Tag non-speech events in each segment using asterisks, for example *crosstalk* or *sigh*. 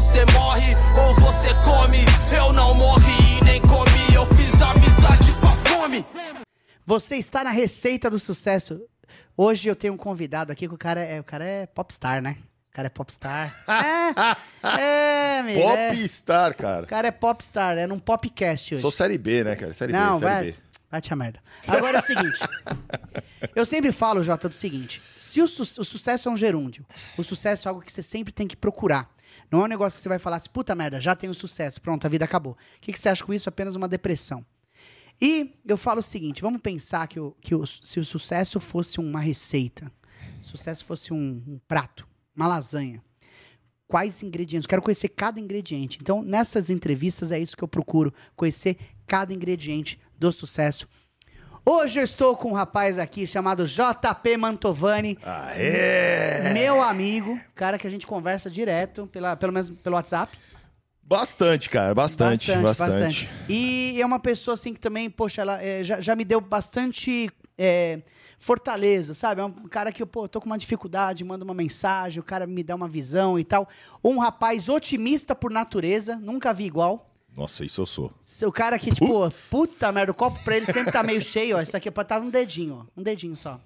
você morre ou você come. Eu não morri e nem comi, eu fiz amizade com a fome. Você está na receita do sucesso. Hoje eu tenho um convidado aqui que o cara é, o cara é popstar, né? O cara é popstar. *laughs* é, é, amigo, é. Popstar, cara. O cara é popstar, é num popcast hoje. Sou série B, né, cara? Série Não, B, série vai, B. vai te a merda. Agora é o seguinte. eu sempre falo, Jota, do seguinte. Se o, su- o sucesso é um gerúndio, o sucesso é algo que você sempre tem que procurar. Não é um negócio que você vai falar assim, puta merda, já tenho sucesso, pronto, a vida acabou. O que, que você acha com isso? Apenas uma depressão. E eu falo o seguinte, vamos pensar que, o, que o- se o sucesso fosse uma receita, sucesso fosse um, um prato, uma lasanha, quais ingredientes? Quero conhecer cada ingrediente. Então, nessas entrevistas é isso que eu procuro, conhecer cada ingrediente do sucesso. Hoje eu estou com um rapaz aqui chamado JP Mantovani, Aê! meu amigo, cara que a gente conversa direto, pela, pelo menos pelo WhatsApp. Bastante, cara, bastante, bastante. E é uma pessoa assim que também, poxa, ela é, já, já me deu bastante é, fortaleza, sabe? É um cara que eu pô, tô com uma dificuldade, manda uma mensagem, o cara me dá uma visão e tal. Um rapaz otimista por natureza, nunca vi igual. Nossa, isso eu sou. O cara que, tipo, Putz. puta merda, o copo pra ele sempre tá meio cheio, ó. Isso aqui é pra estar um dedinho, ó. Um dedinho só.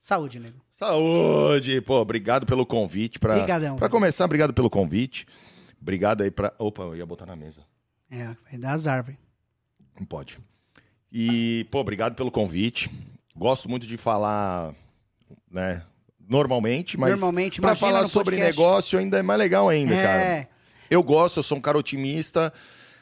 Saúde, nego. Saúde! Pô, obrigado pelo convite. Pra, Obrigadão. Pra começar, obrigado pelo convite. Obrigado aí pra. Opa, eu ia botar na mesa. É, vai dar azar, velho. Não pode. E, pô, obrigado pelo convite. Gosto muito de falar, né? Normalmente, mas Normalmente, pra falar sobre podcast. negócio ainda é mais legal ainda, cara. É, Eu gosto, eu sou um cara otimista.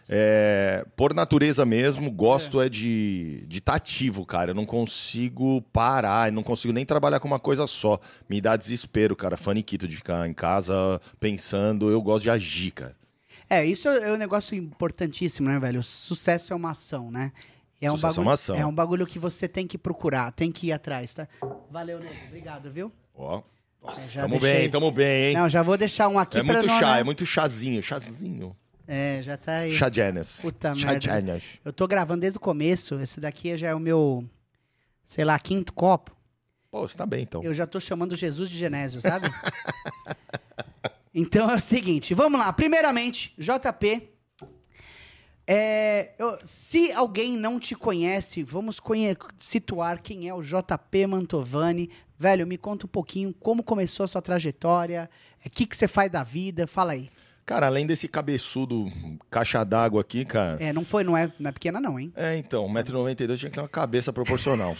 É, por natureza mesmo, gosto é, de estar de tá ativo, cara. Eu não consigo parar, eu não consigo nem trabalhar com uma coisa só. Me dá desespero, cara. Faniquito de ficar em casa pensando. Eu gosto de agir, cara. É, isso é um negócio importantíssimo, né, velho? O sucesso é uma ação, né? É um Sucesso é bagulho, uma ação. É um bagulho que você tem que procurar, tem que ir atrás, tá? Valeu, nego. Obrigado, viu? Ó. Nossa, É, tamo deixei. bem, tamo bem, hein? Não, já vou deixar um aqui é pra muito não, chá, né? é muito chazinho, chazinho. É, já tá aí. Chá Janis. Puta Chá merda. Eu tô gravando desde o começo. Esse daqui já é o meu, sei lá, quinto copo. Pô, você tá bem, então. Eu já tô chamando Jesus de Genésio, sabe? *laughs* então é o seguinte, vamos lá. Primeiramente, JP. é, eu- se alguém não te conhece, vamos conhe- situar quem é o JP Mantovani. Velho, me conta um pouquinho como começou a sua trajetória, o que, que você faz da vida, fala aí. Cara, além desse cabeçudo caixa d'água aqui, cara. É, não foi, não é, não é pequena não, hein? É, então, 1,92m tinha que ter uma cabeça proporcional.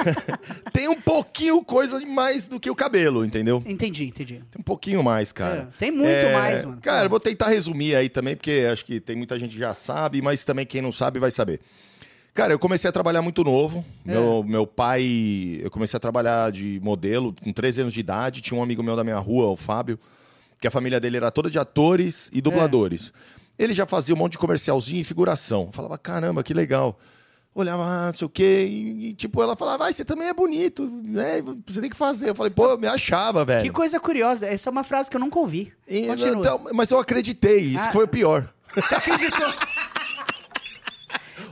*laughs* Tem um pouquinho coisa mais do que o cabelo, entendeu? Entendi, entendi. Tem um pouquinho mais, cara. É, tem muito É, mais, mano. Cara, eu vou tentar resumir aí também, porque acho que tem muita gente que já sabe, mas também quem não sabe vai saber. Cara, eu comecei a trabalhar muito novo. É. Meu, meu pai, eu comecei a trabalhar de modelo com 13 anos de idade. Tinha um amigo meu da minha rua, o Fábio, que a família dele era toda de atores e dubladores. É. Ele já fazia um monte de comercialzinho e figuração. Eu falava, caramba, que legal. Olhava, ah, não sei o quê, e, e, tipo, ela falava, vai, você também é bonito, né? Você tem que fazer. Eu falei, pô, eu me achava, velho. Que coisa curiosa. Essa é uma frase que eu nunca ouvi. E, então, mas eu acreditei, isso Ah. foi o pior. Você acreditou? *laughs*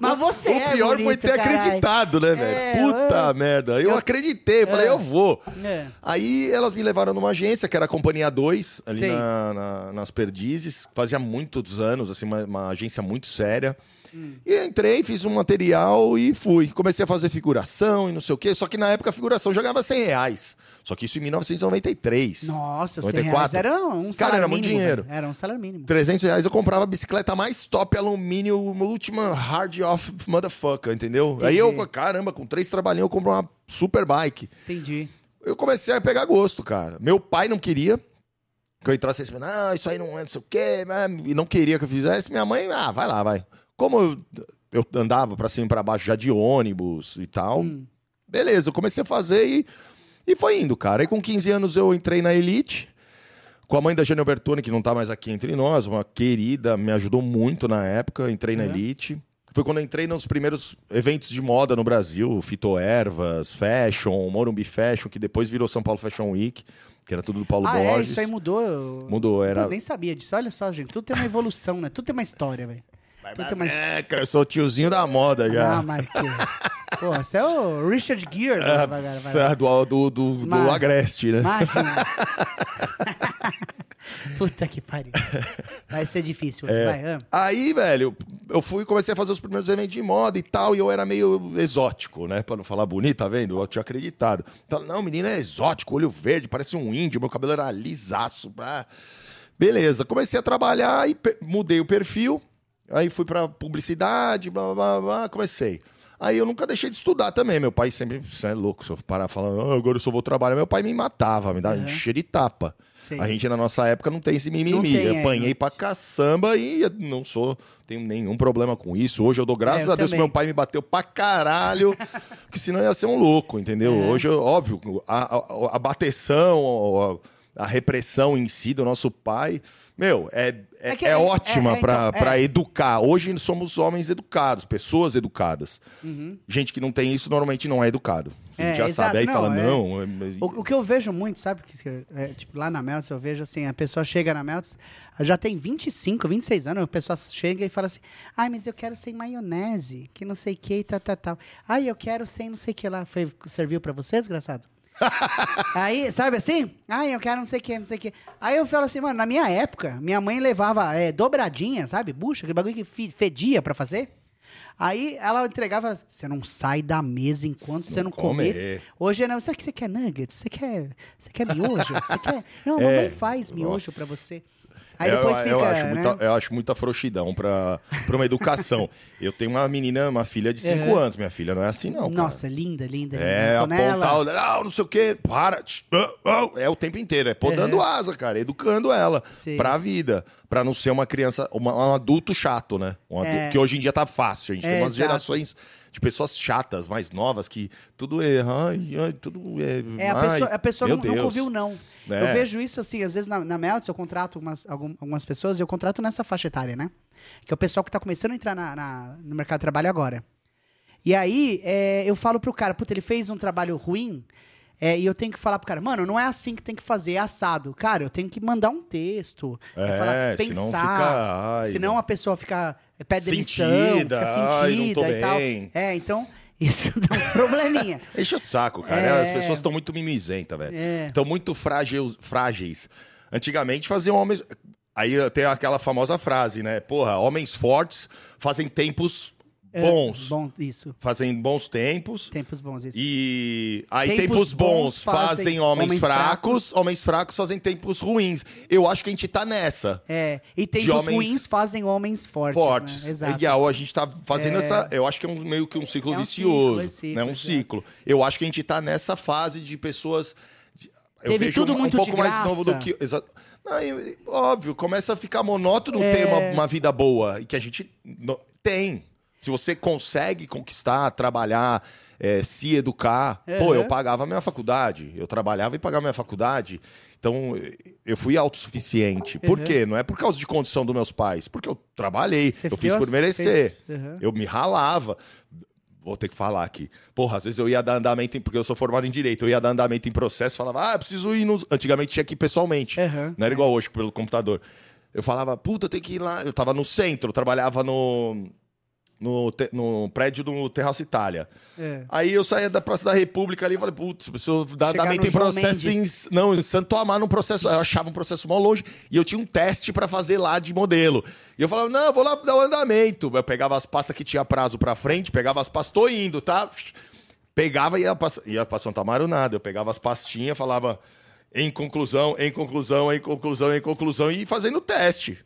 Mas você o é pior foi bonito, ter caralho. acreditado, né, velho? É, Puta eu- merda. Eu, eu- acreditei, falei, É. eu vou. É. Aí elas me levaram numa agência, que era a Companhia 2, ali na- na- nas Perdizes. Fazia muitos anos, assim, uma, uma agência muito séria. Hum. E entrei, fiz um material e fui. Comecei a fazer figuração e não sei o quê. Só que na época a figuração já ganhava 100 reais. Só que isso em 1993. Nossa, 100 94. reais era um salário Cara, era muito mínimo, dinheiro. velho. Era um salário mínimo. 300 reais eu comprava a bicicleta mais top alumínio, última hard off motherfucker, entendeu? Entendi. Aí eu, caramba, com três trabalhinhos eu compro uma super bike. Entendi. Eu comecei a pegar gosto, cara. Meu pai não queria que eu entrasse assim, não, isso aí não é não sei o quê, né? e não queria que eu fizesse. Minha mãe, ah, vai lá, vai. Como eu, eu andava pra cima e pra baixo já de ônibus e tal, Hum. beleza, eu comecei a fazer e, e foi indo, cara. Aí com 15 anos eu entrei na Elite, com a mãe da Jane Albertoni, que não tá mais aqui entre nós, uma querida, me ajudou muito na época, entrei na É. Elite. Foi quando eu entrei nos primeiros eventos de moda no Brasil, Fitoervas, Fashion, Morumbi Fashion, que depois virou São Paulo Fashion Week, que era tudo do Paulo ah, é, Borges. isso aí mudou. eu- Mudou, era... Eu nem sabia disso. Olha só, gente. Tudo tem uma evolução, né? Tudo tem uma história, velho. Tudo tem uma história. É, cara, eu sou o tiozinho da moda já. Ah, mas que... Pô, você é o Richard Gere. Ah, vai, vai, vai. do, do, do, do Agreste, né? Imagina. *laughs* Puta que pariu. Vai ser difícil. Vai, ah. Aí, velho, eu fui comecei a fazer os primeiros eventos de moda e tal, e eu era meio exótico, né? Pra não falar bonito, tá vendo? Eu tinha acreditado. Então, não, menino é exótico, olho verde, parece um índio, meu cabelo era lisaço. Ah. Beleza, comecei a trabalhar e mudei o perfil, aí fui pra publicidade, blá, blá, blá, blá, comecei. Aí eu nunca deixei de estudar também. Meu pai sempre, é louco, se eu parar falando, ah, agora eu só vou trabalhar, meu pai me matava, me dava Uhum. encher de tapa. Sim. A gente, na nossa época, não tem esse mimimi. Tem, eu é, apanhei não- pra caçamba e não sou, tenho nenhum problema com isso. Hoje eu dou graças É, eu a Deus que também. meu pai me bateu pra caralho, *laughs* porque senão ia ser um louco, entendeu? É. Hoje, óbvio, a, a, a bateção, a, a repressão em si do nosso pai, meu, é, é, É que- é é- ótima é- é, pra, então, é. educar. Hoje somos homens educados, pessoas educadas. Gente que não tem isso normalmente não é educado. A gente Uhum. É, já exato. sabe. Aí Não, fala, é- não. é- O, o que eu vejo muito, sabe? que é, tipo, lá na Melts eu vejo assim, a pessoa chega na Melts, já tem 25, 26 anos, a pessoa chega e fala assim, ai, mas eu quero sem maionese, que não sei o que e tal, tal, tal. Ai, eu quero sem não sei o que lá. Foi, serviu pra você, desgraçado? Aí, sabe assim? Ai, eu quero não sei o que, não sei o que. Aí eu falo assim, mano, na minha época, minha mãe levava é, dobradinha, sabe? Bucha, aquele bagulho que fe- fedia pra fazer. Aí ela entregava, e falava assim, você não sai da mesa enquanto você não comer. comer. Hoje não, você, você quer nuggets? Você quer, você quer miojo? Você quer? *laughs* Não, a É. mamãe faz miojo Nossa. pra você. Aí É, depois eu, fica, eu acho né? muita, eu acho muita frouxidão pra, pra uma educação. *laughs* eu tenho uma menina, uma filha de 5 Uhum. anos. Minha filha não é assim, não. cara. Nossa, linda, linda. É, apontar dedo, não, sei o quê, para. ah, ah, É o tempo inteiro, é podando asa, cara, educando ela Sim. pra vida, pra não ser uma criança, uma- um adulto chato, né? Um adulto, É. Que hoje em dia tá fácil, a gente É, tem umas exato. gerações de pessoas chatas, mais novas, que tudo é, ai, ai, tudo é, É, a ai, pessoa, a pessoa não, ouviu não. É. Eu vejo isso assim, às vezes na, na Melts eu contrato umas, algum- algumas pessoas e eu contrato nessa faixa etária, né? Que é o pessoal que tá começando a entrar na- na- no mercado de trabalho agora. E aí é, eu falo pro cara, puta, ele fez um trabalho ruim, é, e eu tenho que falar pro cara, mano, não é assim que tem que fazer, é assado. Cara, eu tenho que mandar um texto, É, senão fica, ai, senão a pessoa fica é, demissão, Sentida, fica ai, não sentida tô e tal. bem. É, então, *laughs* isso dá um probleminha. Enche o saco, cara. É. As pessoas estão muito mimizentas, velho. É. Estão muito frágeis, frágeis. Antigamente faziam homens. Aí tem aquela famosa frase, né? Porra, homens fortes fazem tempos É, bons. bom, isso. Fazem bons tempos. Tempos bons, isso. E aí Tempos tempos, bons bons fazem fazem homens, homens fracos, homens fracos fazem tempos ruins. Eu acho que a gente tá nessa. É, e tempos homens ruins fazem homens fortes. Fortes. Né? Exato. E a, gente tá fazendo É. essa. Eu acho que é um, meio que um ciclo É um vicioso. ciclo, é ciclo, né? Um exato. ciclo. Eu acho que a gente tá nessa fase de pessoas. Eu Teve vejo tudo um, muito um pouco mais novo do que. Exa... Não, óbvio, começa a ficar monótono É. ter uma, uma vida boa. E que a gente tem. Se você consegue conquistar, trabalhar, é, se educar. Pô, eu pagava minha faculdade. Eu trabalhava e pagava minha faculdade. Então, eu fui autossuficiente. Por Uhum. quê? Não é por causa de condição dos meus pais. Porque eu trabalhei. Você eu fiz por merecer. Uhum. Eu me ralava. Vou ter que falar aqui. Porra, às vezes eu ia dar andamento, em, porque eu sou formado em direito, eu ia dar andamento em processo, falava, ah, preciso ir nos. Antigamente tinha que ir pessoalmente. Uhum. Não era igual hoje pelo computador. Eu falava, puta, tenho que ir lá. Eu tava no centro, eu trabalhava no. No, te- no prédio do Terraço Itália. É. Aí eu saía da Praça da República ali e falei, putz, preciso dar no em processo em, não, em Santo Amaro, num processo. Eu achava um processo mó longe e eu tinha um teste pra fazer lá de modelo. E eu falava, não, eu vou lá dar o andamento. Eu pegava as pastas que tinha prazo pra frente, pegava as pastas, tô indo, tá? Pegava e ia pra, ia pra Santo Amaro nada. Eu pegava as pastinhas, falava em conclusão, em conclusão, em conclusão, em conclusão, e fazendo o teste.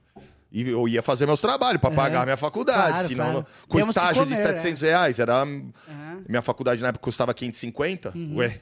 E eu ia fazer meus trabalhos pra pagar minha faculdade. Claro, senão, claro. com Temos estágio de comer, 700 reais, era. Uhum. Minha faculdade na época custava 550. Ué,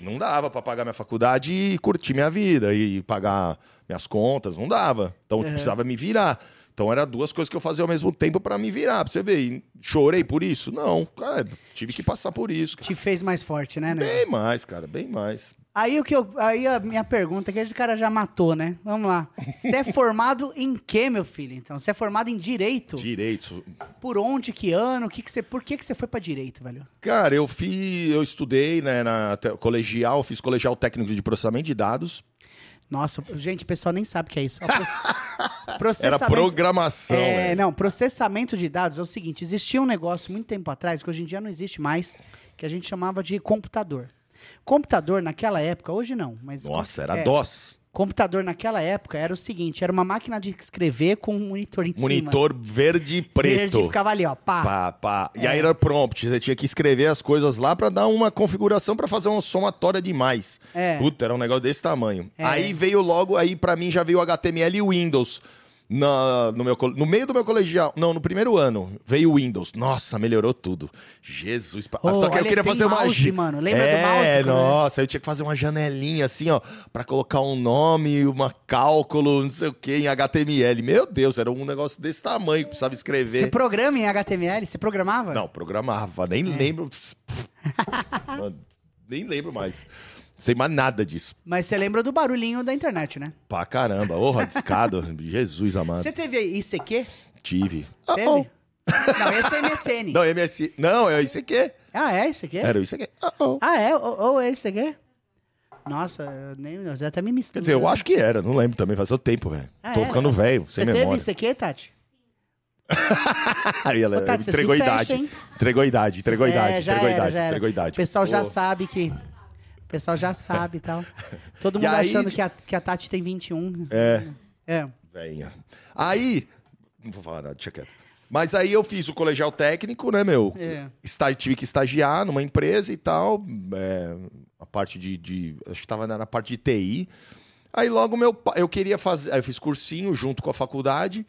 não dava pra pagar minha faculdade e curtir minha vida e pagar minhas contas, não dava. Então eu precisava me virar. Então era duas coisas que eu fazia ao mesmo tempo pra me virar. Pra você ver, E chorei por isso? Não, cara, tive que passar por isso. cara. Te fez mais forte, né, né? Bem mais, cara, bem mais. Aí o que eu, aí a minha pergunta, que a gente cara já matou, né? Vamos lá. Você é *laughs* formado em quê, meu filho? Então, você é formado em direito? Direitos. Por onde, que ano? Que que você, por que que você foi pra direito, velho? Cara, eu fiz, eu estudei, né, na colegial, fiz colegial técnico de processamento de dados. Nossa, gente, o pessoal nem sabe o que é isso. *laughs* Era programação, É, não, processamento de dados é o seguinte: existia um negócio muito tempo atrás, que hoje em dia não existe mais, que a gente chamava de computador. Computador, naquela época, hoje não, mas. Nossa, era é, DOS. Computador naquela época era o seguinte, era uma máquina de escrever com um monitor em cima. Monitor verde e preto. Verde ficava ali, ó, pá. Pá, pá. E É. aí era prompt, você tinha que escrever as coisas lá pra dar uma configuração pra fazer uma somatória demais. É. Puta, era um negócio desse tamanho. É. Aí veio logo, aí pra mim já veio HTML e o Windows. Na, no, meu, no meio do meu colegial, não, no primeiro ano, veio o Windows. Nossa, melhorou tudo. Jesus. Ô, Só que eu olha, queria tem fazer uma. mouse, mano. Lembra do é, mouse, quando- nossa, eu tinha que fazer uma janelinha assim, ó, pra colocar um nome, uma cálculo, não sei o que, em HTML. Meu Deus, era um negócio desse tamanho que precisava escrever. Você programa em HTML? Você programava? Não, programava, nem É. lembro. *laughs* Mano, nem lembro mais. Sei mais nada disso. Mas você lembra do barulhinho da internet, né? Pra caramba, ô, discado. *laughs* Jesus amado. Você teve ICQ? Tive. Teve? Ah, oh. Não, esse é MSN. Não. Não, é isso aqui. Ah, é ICQ? Era isso aqui. Ah, oh. Ah, é? Ou, ou é ICQ? Nossa, eu nem, eu já até me misturo. Quer dizer, eu acho que era, não lembro também, faz o tempo, velho. Ah, Tô é? ficando velho, Você sem teve memória. ICQ, Tati? *laughs* Aí ela Ô, Tati, você entregou a fecha, idade. hein? Entregou a idade, entregou a É, idade, entregou a era, idade, entregou a idade. O pessoal já sabe que... O pessoal já sabe e tal. Todo *laughs* mundo aí- achando que a, que a Tati tem 21. É. É. Venha. Aí. Não vou falar nada, deixa quieto. Mas aí eu fiz o colegial técnico, né, meu? É. Tive que estagiar numa empresa e tal. é, a parte de, de- Acho que tava na parte de TI. Aí logo meu pai. Eu queria fazer. Aí eu fiz cursinho junto com a faculdade.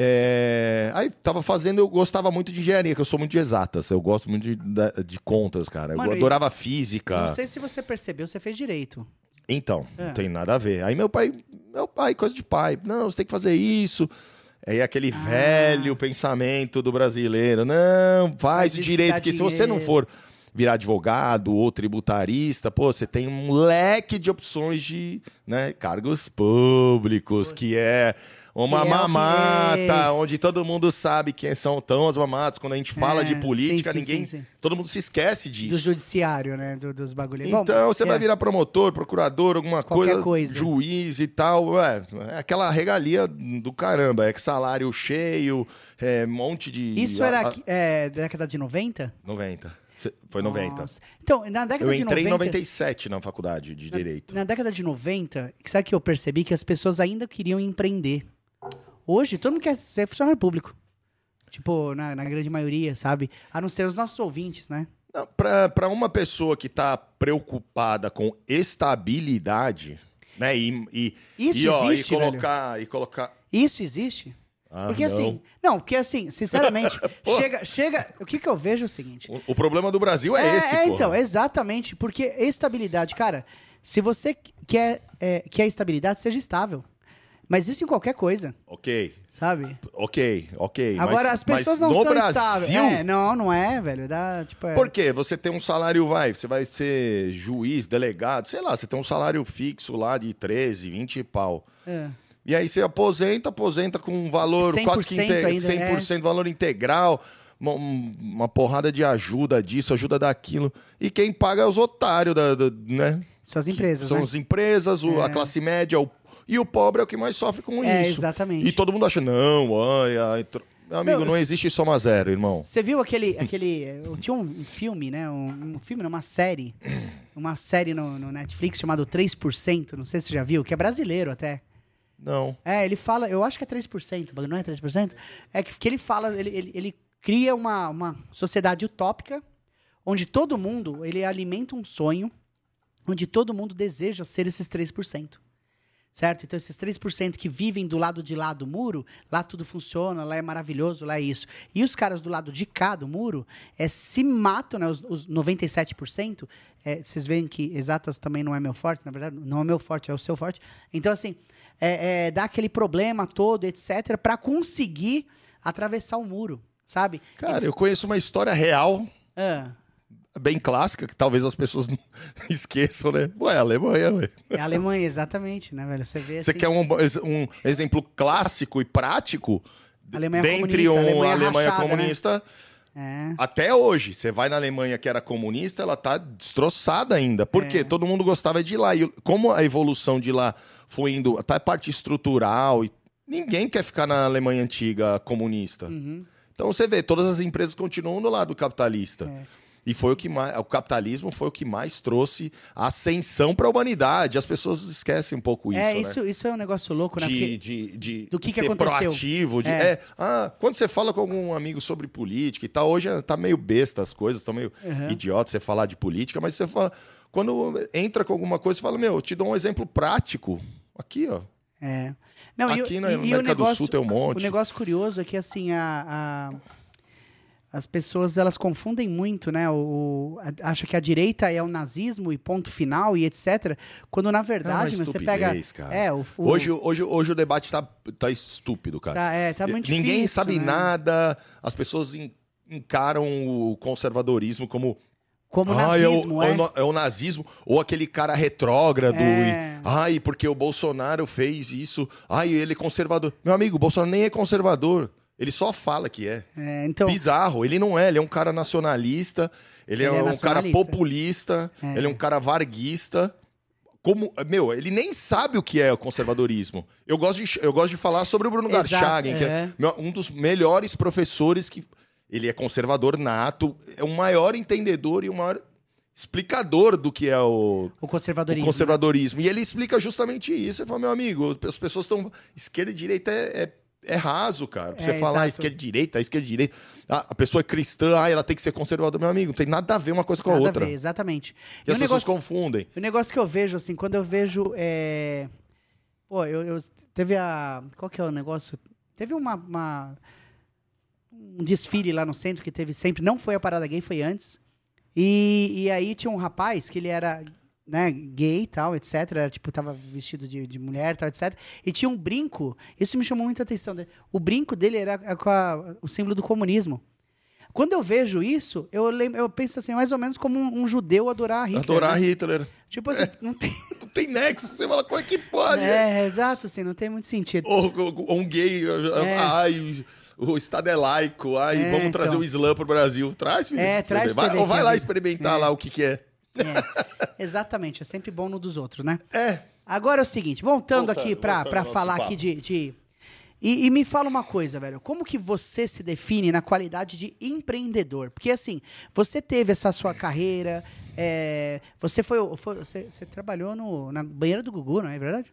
É, aí tava fazendo, eu gostava muito de engenharia, que eu sou muito de exatas. Eu gosto muito de, de contas, cara. Mano, eu e- adorava física. Não sei se você percebeu, você fez direito. Então, É. não tem nada a ver. Aí meu pai, meu pai, coisa de pai. Não, você tem que fazer isso. Aí aquele Ah. velho pensamento do brasileiro. Não, faz o direito, porque se você não dinheiro. for virar advogado ou tributarista, pô, você tem um leque de opções de né, cargos públicos, que é uma Que é que mamata, é. onde todo mundo sabe quem são tão as mamatas. Quando a gente fala É, de política, sim, ninguém. sim, sim. Todo mundo se esquece disso. Do judiciário, né? do- dos bagulhos. Então, você vai é. virar promotor, procurador, alguma coisa, coisa. juiz e tal. Ué, é aquela regalia do caramba. É que salário cheio, é um monte de. Isso era a- é, década de 90? 90. Cê- Foi 90. Nossa. Então, na década Eu de entrei 90... em 97 na faculdade de Direito. Na década de 90, sabe que eu percebi que as pessoas ainda queriam empreender. Hoje, todo mundo quer ser funcionário público. Tipo, na, na grande maioria, sabe? A não ser os nossos ouvintes, né? Pra uma pessoa que tá preocupada com estabilidade, né? E, e, Isso e, ó, existe, e colocar. E colocar... Isso existe. Ah, porque não. assim... Não, porque assim, sinceramente, *laughs* chega, chega... O que que eu vejo é o seguinte... O, o problema do Brasil é, esse, é, então, exatamente. Porque estabilidade, cara, se você quer, é, quer estabilidade, seja estável. Mas isso em qualquer coisa, Ok, sabe? ok, ok. Agora, mas, as pessoas não no são Brasil, estáveis. É, não, não é, velho. Dá, tipo, é... Por quê? Você tem um salário, vai, você vai ser juiz, delegado, sei lá, você tem um salário fixo lá de 13, 20 pau. É. E aí você aposenta, aposenta com um valor 100% quase que inte- ainda, é. 100% valor integral, uma, uma porrada de ajuda disso, ajuda daquilo. E quem paga é os otários, da, da- né? Suas empresas, São né? as empresas, o- a É. classe média, o- e o pobre é o que mais sofre com É, isso. exatamente. E todo mundo acha, não, tro- Meu amigo, Meu, não existe soma zero, irmão. Você viu aquele. aquele tinha um filme, né? Um, um filme, não, uma série. Uma série no, no Netflix chamado 3%. Não sei se você já viu, que é brasileiro até. Não. É, ele fala, eu acho que é 3%, mas não é 3%? É que, que ele fala, ele, ele, ele cria uma, uma sociedade utópica, onde todo mundo, ele alimenta um sonho, onde todo mundo deseja ser esses 3%. Certo? Então, esses 3% que vivem do lado de lá do muro, lá tudo funciona, lá é maravilhoso, lá é isso. E os caras do lado de cá do muro é, se matam, né? Os, os 97%. É, vocês veem que exatas também não é meu forte, na verdade, não é meu forte, é o seu forte. Então, assim, é, é, dá aquele problema todo, etc., para conseguir atravessar o muro, sabe? Cara, eu conheço uma história real, Ah, bem clássica, que talvez as pessoas *laughs* esqueçam, né? Ué, Alemanha, ué. é a Alemanha, exatamente, né, velho? Você vê Você assim, quer um, um exemplo clássico e prático? Alemanha dentre comunista, um Alemanha Alemanha, rachada, né? comunista É. até hoje. Você vai na Alemanha que era comunista, ela tá destroçada ainda. Por É. quê? Todo mundo gostava de ir lá. E como a evolução de lá foi indo até a parte estrutural, e ninguém quer ficar na Alemanha antiga comunista. Uhum. Então você vê, todas as empresas continuam do lado capitalista. É. E foi o que mais. O capitalismo foi o que mais trouxe ascensão para a humanidade. As pessoas esquecem um pouco isso. é, né? isso, isso é um negócio louco, né? de, de, de do que que ser aconteceu. proativo. De, É. é. ah, quando você fala com algum amigo sobre política e tal, hoje tá meio besta as coisas, tá meio Uhum. idiota você falar de política, mas você fala. Quando entra com alguma coisa, você fala, meu, eu te dou um exemplo prático. Aqui, ó. É. Não, e o- Aqui na e- e América o do negócio, Sul tem um monte. O negócio curioso é que, assim, a, a- as pessoas, elas confundem muito, né? O, a- acha que a direita é o nazismo e ponto final e etc. Quando, na verdade, É uma meu, você pega... cara. É, o, o- Hoje, hoje, hoje o debate tá, tá estúpido, cara. Tá, é, tá muito Ninguém difícil, sabe né? nada, as pessoas en- encaram o conservadorismo como Como Ah, é o- nazismo, é, é. o, na- é o nazismo, ou aquele cara retrógrado. É. E, ai, porque o Bolsonaro fez isso. Ai, ele é conservador. Meu amigo, o Bolsonaro nem é conservador. Ele só fala que é. É, então, Bizarro. Ele não é. Ele é um cara nacionalista. Ele, Ele é, é um cara populista. É. Ele é um cara varguista. Como, meu, ele nem sabe o que é o conservadorismo. Eu gosto de, eu gosto de falar sobre o Bruno Exato, Garchagen, que é. é um dos melhores professores que ele é conservador nato, é o maior entendedor e o maior explicador do que é o, o o conservadorismo. conservadorismo. E ele explica justamente isso. Ele fala, meu amigo, as pessoas estão. Esquerda e direita é, é, é raso, cara. Pra você É, falar exato. esquerda e direita, esquerda e direita. Ah, a pessoa é cristã, ah, ela tem que ser conservadora. Meu amigo, não tem nada a ver uma coisa com a Nada outra. ver, exatamente. E E as o pessoas negócio, confundem. o negócio que eu vejo, assim, quando eu vejo. É... Pô, eu, eu- Teve a. Qual que é o negócio? Teve uma, uma- Um desfile lá no centro que teve sempre. Não foi a parada gay, foi antes. E, e aí tinha um rapaz que ele era. Né, gay e tal, etc. Era, tipo, tava vestido de, de mulher e tal, etc. E tinha um brinco. Isso me chamou muita atenção. dele. O brinco dele era com a- o símbolo do comunismo. Quando eu vejo isso, eu, lembro, eu penso assim, mais ou menos como um, um judeu adorar Hitler. Adorar né? Hitler. Tipo assim, não tem. *laughs* Não tem nexo. Você fala, como é que pode? É, exato, assim, não tem muito sentido. Ou, ou- um gay, É. ai, o Estado é laico, ai, É, vamos trazer então. o Islã pro Brasil. Traz, filho. É, traz vai, Ou vai lá é- experimentar É. lá o que que é. É, exatamente, é sempre bom no dos outros, né? É. Agora é o seguinte, voltando, Voltando, aqui pra, voltando pra ao nosso falar papo. aqui de. de- E, e me fala uma coisa, velho. Como que você se define na qualidade de empreendedor? Porque assim, você teve essa sua carreira, é, você foi. foi- você, você trabalhou no, na banheira do Gugu, não é verdade?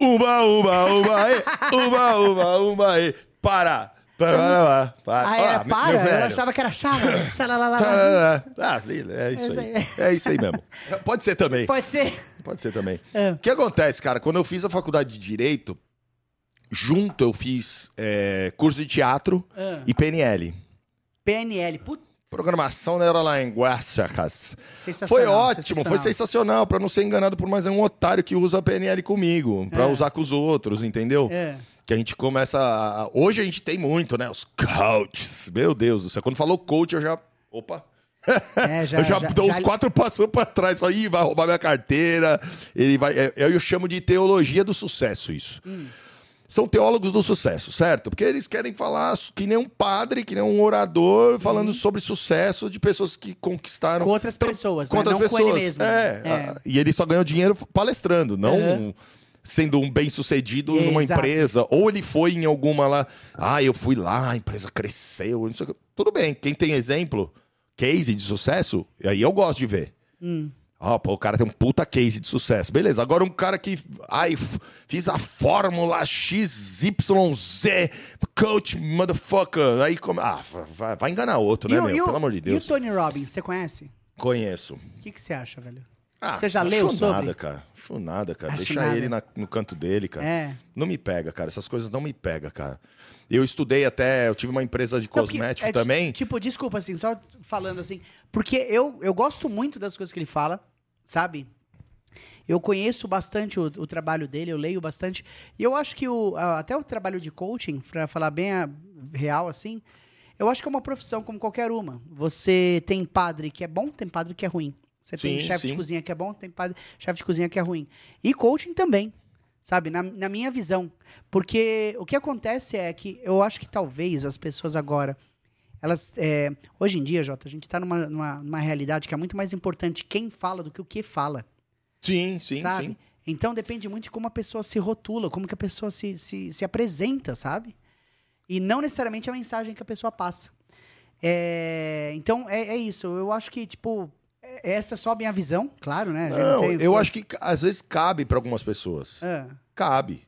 Uma, uma, uma, e, uma, uma, uma, e. Para. Para, para, para. Ah, era Ah, para? meu Eu achava que era chava. *laughs* Xalalalala. Tarará. Ah, é isso aí. É isso aí mesmo. *laughs* Pode ser também. Pode ser. Pode ser também. É. O que acontece, cara? Quando eu fiz a faculdade de Direito, junto eu fiz é, curso de teatro Ah. e PNL. PNL. Puta, Programação Neurolinguísticas. sensacional. Foi ótimo, sensacional. foi sensacional, pra não ser enganado por mais um otário que usa PNL comigo, pra É. usar com os outros, entendeu? É. Que a gente começa. a- a- Hoje a gente tem muito, né? Os coaches. Meu Deus do céu. Quando falou coach, eu já. Opa! É, já, *laughs* eu já, já- dou já- uns quatro passos pra trás. Falo, Ih, vai roubar minha carteira. Ele vai. é- Eu, chamo de teologia do sucesso, isso. Hum. São teólogos do sucesso, certo? Porque eles querem falar que nem um padre, que nem um orador, falando sobre sucesso de pessoas que conquistaram. Uhum. Com outras pessoas, com né? outras Não com ele pessoas. mesmo. É, É. a- e ele só ganhou dinheiro palestrando, não Uhum. sendo um bem-sucedido É, numa exato. empresa. Ou ele foi em alguma lá, ah, eu fui lá, a empresa cresceu, não sei o que. Tudo bem, quem tem exemplo, case de sucesso, aí eu gosto de ver. Hum. Ah, pô, o cara tem um puta case de sucesso. Beleza, agora um cara que. Ai, fiz a fórmula XYZ, coach motherfucker. Aí come... Ah, vai, vai enganar outro, E né, o- meu? e o- Pelo amor de E o Deus. Tony Robbins, você conhece? Conheço. O que, que você acha, velho? Ah, Você já leu sobre? nada, cara. Acho nada, cara. Acho Deixa nada. ele na- no canto dele, cara. É. Não me pega, cara. Essas coisas não me pegam, cara. Eu estudei até, eu tive uma empresa de Não, cosmético é, também. Tipo, desculpa, assim, só falando assim. Porque eu, eu gosto muito das coisas que ele fala, sabe? Eu conheço bastante o, o trabalho dele, eu leio bastante. E eu acho que o, até o trabalho de coaching, pra falar bem a real, assim, eu acho que é uma profissão como qualquer uma. Você tem padre que é bom, tem padre que é ruim. Você tem Sim, chefe de cozinha que é bom, tem padre, chefe de cozinha que é ruim. E coaching também, sabe? Na, na minha visão. Porque o que acontece é que eu acho que talvez as pessoas agora. Elas, é, hoje em dia, Jota, a gente está numa, numa, numa realidade que é muito mais importante quem fala do que o que fala, Sim, sim, sabe? sim. Então depende muito de como a pessoa se rotula, como que a pessoa se, se, se apresenta, sabe? E não necessariamente a mensagem que a pessoa passa. É, então, é, é isso. Eu acho que, tipo, é- essa é só a minha visão, claro, né? Gente Não, tem- eu acho que às vezes cabe pra algumas pessoas. É. Cabe.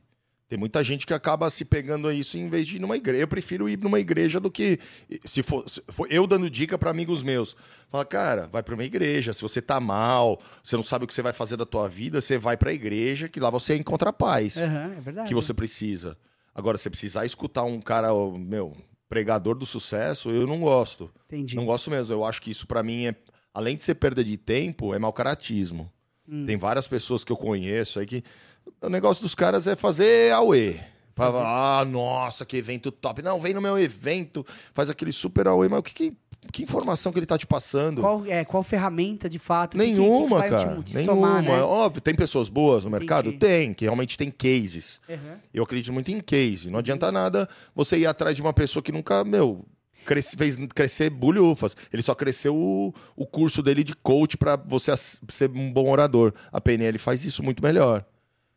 Tem muita gente que acaba se pegando a isso em vez de ir numa igreja. Eu prefiro ir numa igreja do que se for, se for eu dando dica pra amigos meus. Fala, cara, vai pra uma igreja. Se você tá mal, você não sabe o que você vai fazer da tua vida, você vai pra igreja, que lá você encontra a paz Aham, é verdade. que você precisa. Agora, você precisar escutar um cara, meu, pregador do sucesso, eu não gosto. Entendi. Não gosto mesmo. Eu acho que isso pra mim é, além de ser perda de tempo, é mau caratismo. Hum. Tem várias pessoas que eu conheço aí que o negócio dos caras é fazer. Fala, ah, nossa, que evento top. Não, vem no meu evento, faz aquele super auê, mas o que, que, que informação que ele tá te passando? Qual, é, qual ferramenta, de fato? que- que- que Nenhuma, vai te- cara. te Nenhuma. somar, né? Óbvio, tem pessoas boas no mercado? Entendi. Tem, que realmente tem cases. Aham. Eu acredito muito em case. Não adianta nada você ir atrás de uma pessoa que nunca, meu, cresce- fez crescer bulhufas. Ele só cresceu o, o curso dele de coach pra você ser um bom orador. A PNL faz isso muito melhor.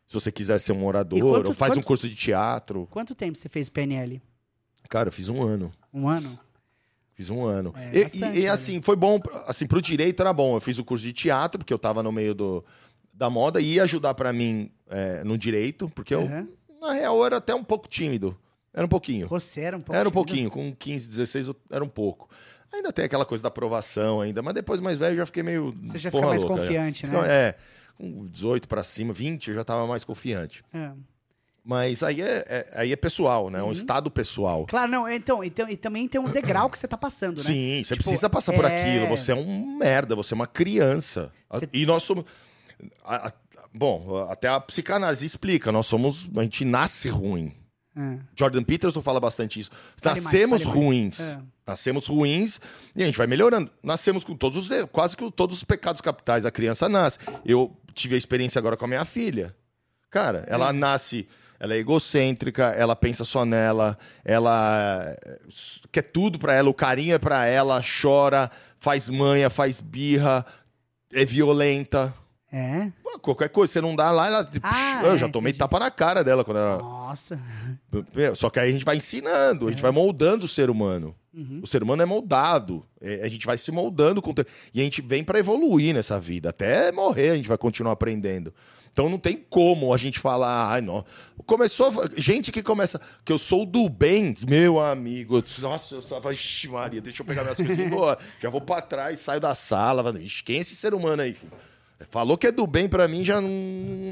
Se você quiser ser um orador, quanto- ou faz um quanto- curso de teatro. Quanto tempo você fez PNL? Cara, eu fiz um ano. Um ano? Fiz um ano. É, e, bastante, e- e, né? assim, foi bom, assim, pro direito era bom. Eu fiz o curso de teatro, porque eu tava no meio do, da moda, e ia ajudar pra mim é, no direito, porque eu, Aham. na real, eu era até um pouco tímido. Era um pouquinho. Você era um pouco Era um tímido? pouquinho, com 15, 16 eu era um pouco. Ainda tem aquela coisa da aprovação ainda, mas depois mais velho eu já fiquei meio Você já fica mais louca, confiante, Fica- né? É, com 18 pra cima, 20 eu já tava mais confiante. É. Mas aí é, é- aí é pessoal, né? É Uhum. um estado pessoal. Claro, não, então, então, e também tem um degrau que você tá passando, né? Sim, você Tipo, precisa passar por é- aquilo. Você é um merda, você é uma criança. Você- E nós somos. a- a- bom, até a psicanálise explica, nós somos. A gente nasce ruim. É. Jordan Peterson fala bastante isso. Fale Nascemos mais. ruins. É. Nascemos ruins e a gente vai melhorando. Nascemos com todos os quase que todos os pecados capitais a criança nasce. Eu tive a experiência agora com a minha filha. Cara, ela nasce, ela é egocêntrica, ela pensa só nela, ela eh, quer tudo pra ela, o carinho é pra ela, chora, faz manha, faz birra, é violenta. É? Pô, Qualquer coisa, você não dá lá, ela. Ah, eu é, já tomei entendi. tapa na cara dela quando ela. Nossa. Só que aí a gente vai ensinando, a gente vai moldando o ser humano. O ser humano é moldado. É, A gente vai se moldando com o tempo. E a gente vem pra evoluir nessa vida. Até morrer a gente vai continuar aprendendo. Então não tem como a gente falar, ai, não. Começou. Gente que começa. Que eu sou do bem, meu amigo. Nossa, eu só Ixi, Maria, deixa eu pegar minhas coisas. Já vou pra trás, saio da sala. Ixi, quem é esse ser humano aí, filho? Falou que é do bem pra mim, já não.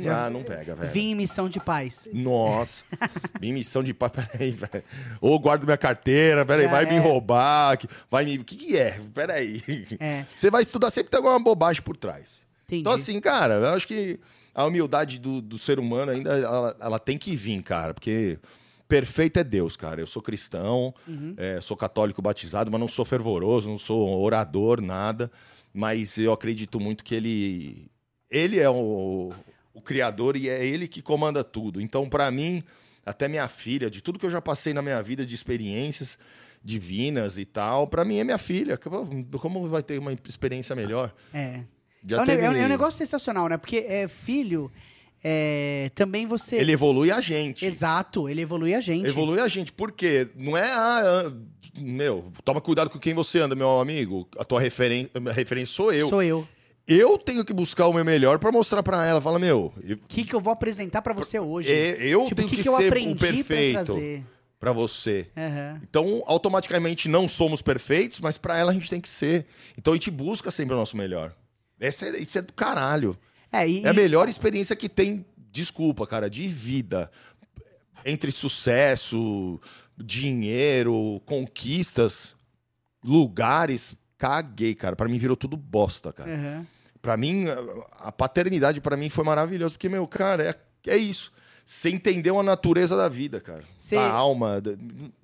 Já- não pega, velho. Vim em missão de paz. Nossa, *laughs* minha missão de pai, peraí, velho. Ou guardo minha carteira, peraí, Já vai me é. roubar, que- vai me. O que, que é? Peraí. É. Você vai estudar sempre tem alguma bobagem por trás. Entendi. Então, assim, cara, eu acho que a humildade do, do ser humano ainda ela, ela tem que vir, cara, porque perfeito é Deus, cara. Eu sou cristão, Uhum. é, sou católico batizado, mas não sou fervoroso, não sou orador, nada. Mas eu acredito muito que ele. Ele é o, o criador e é ele que comanda tudo. Então, pra mim, até minha filha, de tudo que eu já passei na minha vida de experiências divinas e tal, pra mim é minha filha. Como vai ter uma experiência melhor? É. Já É um, teve- é é um negócio sensacional, né? Porque é, filho, é, também você. Ele evolui a gente. Exato, ele evolui a gente. Evolui a gente. Por quê? Não é, ah, ah, meu, toma cuidado com quem você anda, meu amigo. A tua referen a referência sou eu. Sou eu. Eu tenho que buscar o meu melhor pra mostrar pra ela. Fala, meu, eu, O que, que eu vou apresentar pra você hoje? é, eu tipo, tenho que, que, que eu ser o perfeito pra você. Aham. Então, automaticamente não somos perfeitos, mas pra ela a gente tem que ser. Então a gente busca sempre o nosso melhor. Essa é, isso é do caralho. É, e, É a melhor experiência que tem, desculpa, cara, de vida. Entre sucesso, dinheiro, conquistas, lugares. Caguei, cara. Pra mim virou tudo bosta, cara. Aham. Pra mim, a paternidade pra mim foi maravilhosa, porque, meu, cara, é, é isso. Você entendeu a natureza da vida, cara. Cê- Da alma. da-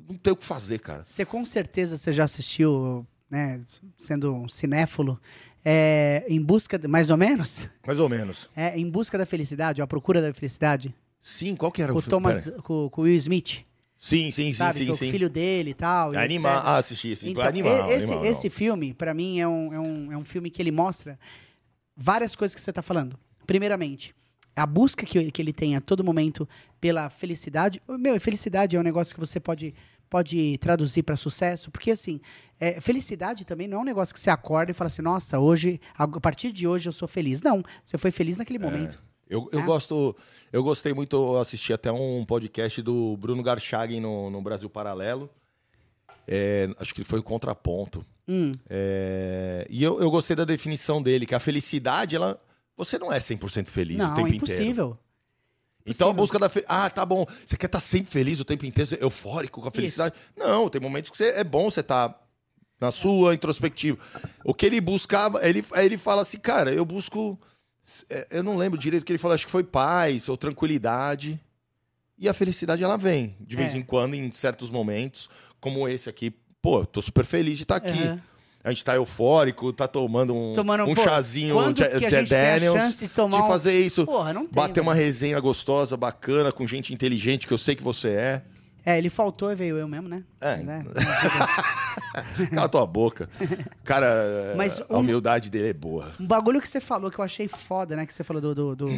não tem o que fazer, cara. Você com certeza você já assistiu, né? Sendo um cinéfilo, é, em busca, de- mais ou menos, Mais ou menos. *laughs* é, em busca da felicidade, ou a procura da felicidade, Sim, qual que era com o filme? Thomas, com, com o Will Smith, Sim, sim, sim, sabe? sim, o filho dele e tal. e É. Ah, assisti, assisti. Então, animal, esse, animal, esse filme, pra mim, é um, é, um, é um filme que ele mostra várias coisas que você tá falando. Primeiramente, a busca que, ele- que ele tem a todo momento pela felicidade. Meu, felicidade é um negócio que você pode pode traduzir para sucesso? Porque, assim, é, felicidade também não é um negócio que você acorda e fala assim, nossa, hoje, a partir de hoje eu sou feliz. Não, você foi feliz naquele momento. Eu, eu É. gosto, eu gostei muito, eu assisti até um podcast do Bruno Garchagen no, no Brasil Paralelo. É, acho que foi o Contraponto. Hum, É, e eu, eu gostei da definição dele, que a felicidade, ela. Você não é 100% feliz o não, tempo é impossível. inteiro. Então a Impossível. busca da. Fe... Ah, tá bom. Você quer estar sempre feliz o tempo inteiro, ser eufórico com a felicidade? Não, tem momentos que você, é bom você estar na sua introspectiva. O que ele buscava, ele, aí ele fala assim, cara, eu busco. é, Eu não lembro direito o que ele falou, acho que foi paz ou tranquilidade. E a felicidade ela vem, de vez É. em quando, em certos momentos, como esse aqui. Pô, eu tô super feliz de estar aqui. Aham. A gente tá eufórico, tá tomando um, Tomando, um pô, chazinho Jack Jack gente tem Daniels. chance de tomar de um- fazer isso. Porra, não tem, bater uma resenha gostosa, bacana, com gente inteligente, que eu sei que você é. É, ele faltou e veio eu mesmo, né? É. Mas *laughs* Cala tua boca. Cara, Mas a um- humildade dele é boa. Um bagulho que você falou que eu achei foda, né? Que você falou do, do- do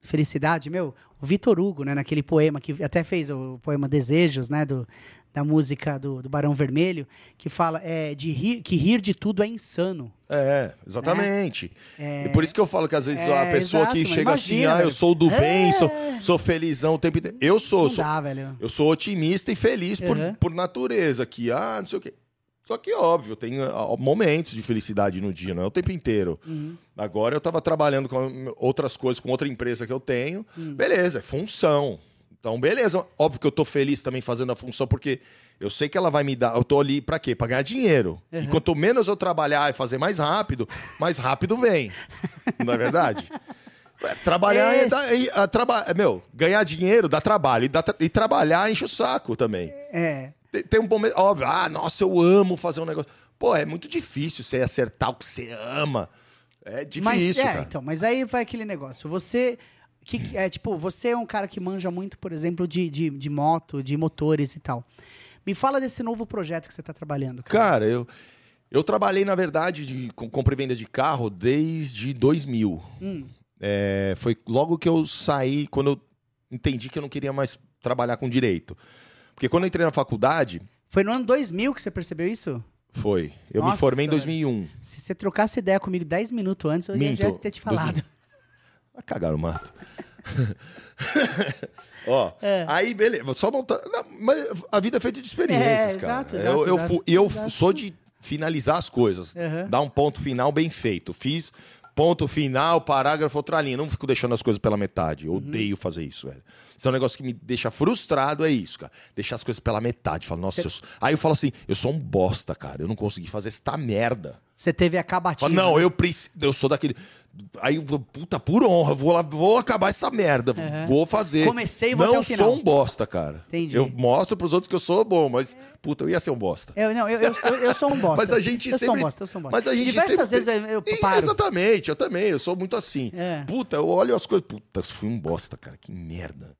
Felicidade, meu. O Vitor Hugo, né? Naquele poema que até fez o poema Desejos, né? Do, da música do, do Barão Vermelho, que fala é, de rir, que rir de tudo é insano. É, exatamente. É. E por isso que eu falo que às vezes É, a pessoa exato, que chega imagina, assim, ah, eu velho. sou do bem, É. sou, sou felizão o tempo inteiro. Eu sou, Não sou dá, velho. Eu sou otimista e feliz por, Uhum. por natureza, que, ah, não sei o quê. Só que, óbvio, tem momentos de felicidade no dia, não é o tempo inteiro. Uhum. Agora eu tava trabalhando com outras coisas, com outra empresa que eu tenho. Hum. Beleza, é função. Então, beleza. Óbvio que eu tô feliz também fazendo a função, porque eu sei que ela vai me dar. Eu tô ali pra quê? Pra ganhar dinheiro. E Uhum. quanto menos eu trabalhar e fazer mais rápido, mais rápido vem. *laughs* Não é verdade? É, Trabalhar é, dá- e, a traba- meu, ganhar dinheiro dá trabalho e, dá e trabalhar enche o saco também. É. Tem, tem um momento, óbvio, ah, nossa, eu amo fazer um negócio. Pô, é muito difícil você acertar o que você ama. É difícil, mas, é, cara. então, mas aí vai aquele negócio. Você. Que, é, tipo, você é um cara que manja muito, por exemplo, de, de, de moto, de motores e tal. Me fala desse novo projeto que você tá trabalhando, cara. Cara, eu, eu trabalhei, na verdade, de, com compra e venda de carro desde 2000. Hum. É, foi logo que eu saí, quando eu entendi que eu não queria mais trabalhar com direito. Porque quando eu entrei na faculdade, Foi no ano 2000 que você percebeu isso? foi. Eu me Nossa, formei em velho. 2001. Se você trocasse ideia comigo 10 minutos antes, eu Minto. já ia ter te falado. Vai cagar no mato. *laughs* Ó, É. aí beleza, só montar. não, mas a vida é feita de experiências, É, cara. exato, eu, exato, eu, exato, fu- e eu exato. sou de finalizar as coisas, Uhum. dar um ponto final bem feito. Fiz ponto final, parágrafo, outra linha. Não fico deixando as coisas pela metade. Uhum. Eu odeio fazer isso, velho. Isso é um negócio que me deixa frustrado, é isso, cara. Deixar as coisas pela metade. Falo, nossa, Cê- eu aí eu falo assim, eu sou um bosta, cara. Eu não consegui fazer esta merda. Você teve a acabativa. Fala, não, eu preciso. Eu sou daquele. Aí, puta, por honra, vou lá, vou acabar essa merda. Uhum. Vou fazer. Comecei e vou Não sou um bosta, cara. Entendi. Eu mostro pros outros que eu sou bom, mas, puta, eu ia ser um bosta. Eu, não, eu, eu, eu, eu sou um bosta. Mas a gente eu sempre. sou um bosta, eu sou um bosta. Mas a gente Diversas sempre... vezes eu, paro. Exatamente, eu também. Eu sou muito assim. É. Puta, eu olho as coisas. Puta, fui um bosta, cara. Que merda.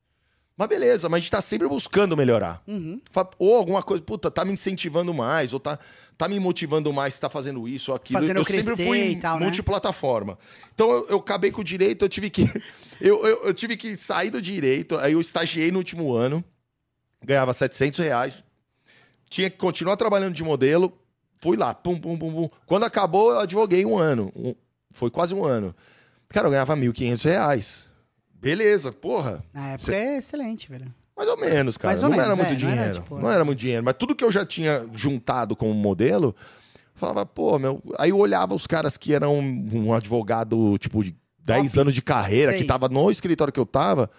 Mas beleza, mas a gente tá sempre buscando melhorar. Uhum. Ou alguma coisa, puta, tá me incentivando mais, ou tá, tá me motivando mais, tá fazendo isso ou aquilo. Fazendo eu sempre fui né? multiplataforma. Então eu, eu acabei com o direito, eu tive que. *laughs* eu, eu, eu tive que sair do direito, aí eu estagiei no último ano, ganhava 700 reais, tinha que continuar trabalhando de modelo, fui lá, pum, pum, pum, pum. Quando acabou, eu advoguei um ano. um- foi quase um ano. Cara, eu ganhava 1.500 reais. Beleza, porra. Na época Cê- é excelente, velho. Mais ou menos, cara. Mais ou não menos, era muito é, não era, dinheiro. tipo, Não era muito dinheiro. Mas tudo que eu já tinha juntado como modelo, eu falava, pô, meu. Aí eu olhava os caras que eram um advogado, tipo, de 10 Top. anos de carreira, Sei. que tava no escritório que eu tava.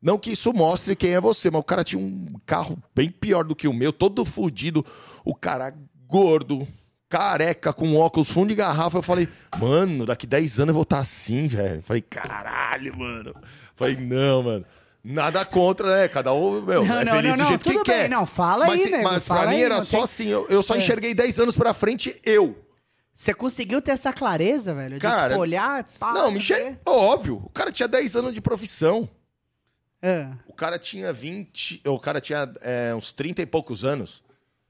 Não que isso mostre quem é você, mas o cara tinha um carro bem pior do que o meu, todo fudido, o cara gordo, careca, com óculos, fundo de garrafa. Eu falei, mano, daqui 10 anos eu vou estar assim, velho. Falei, caralho, mano. Falei, não, mano. Nada contra, né? Cada um, meu, Não, é não, feliz não, do não, jeito que tudo quer. bem, não, fala mas, aí, nego, Mas fala pra mim aí, era só tem- assim, eu, eu só É. enxerguei 10 anos pra frente, eu. Você conseguiu ter essa clareza, velho? De Cara, tipo, olhar. Pá, não, me enxerguei. Óbvio, o cara tinha 10 anos de profissão. É. O cara tinha 20. O cara tinha é, uns 30 e poucos anos.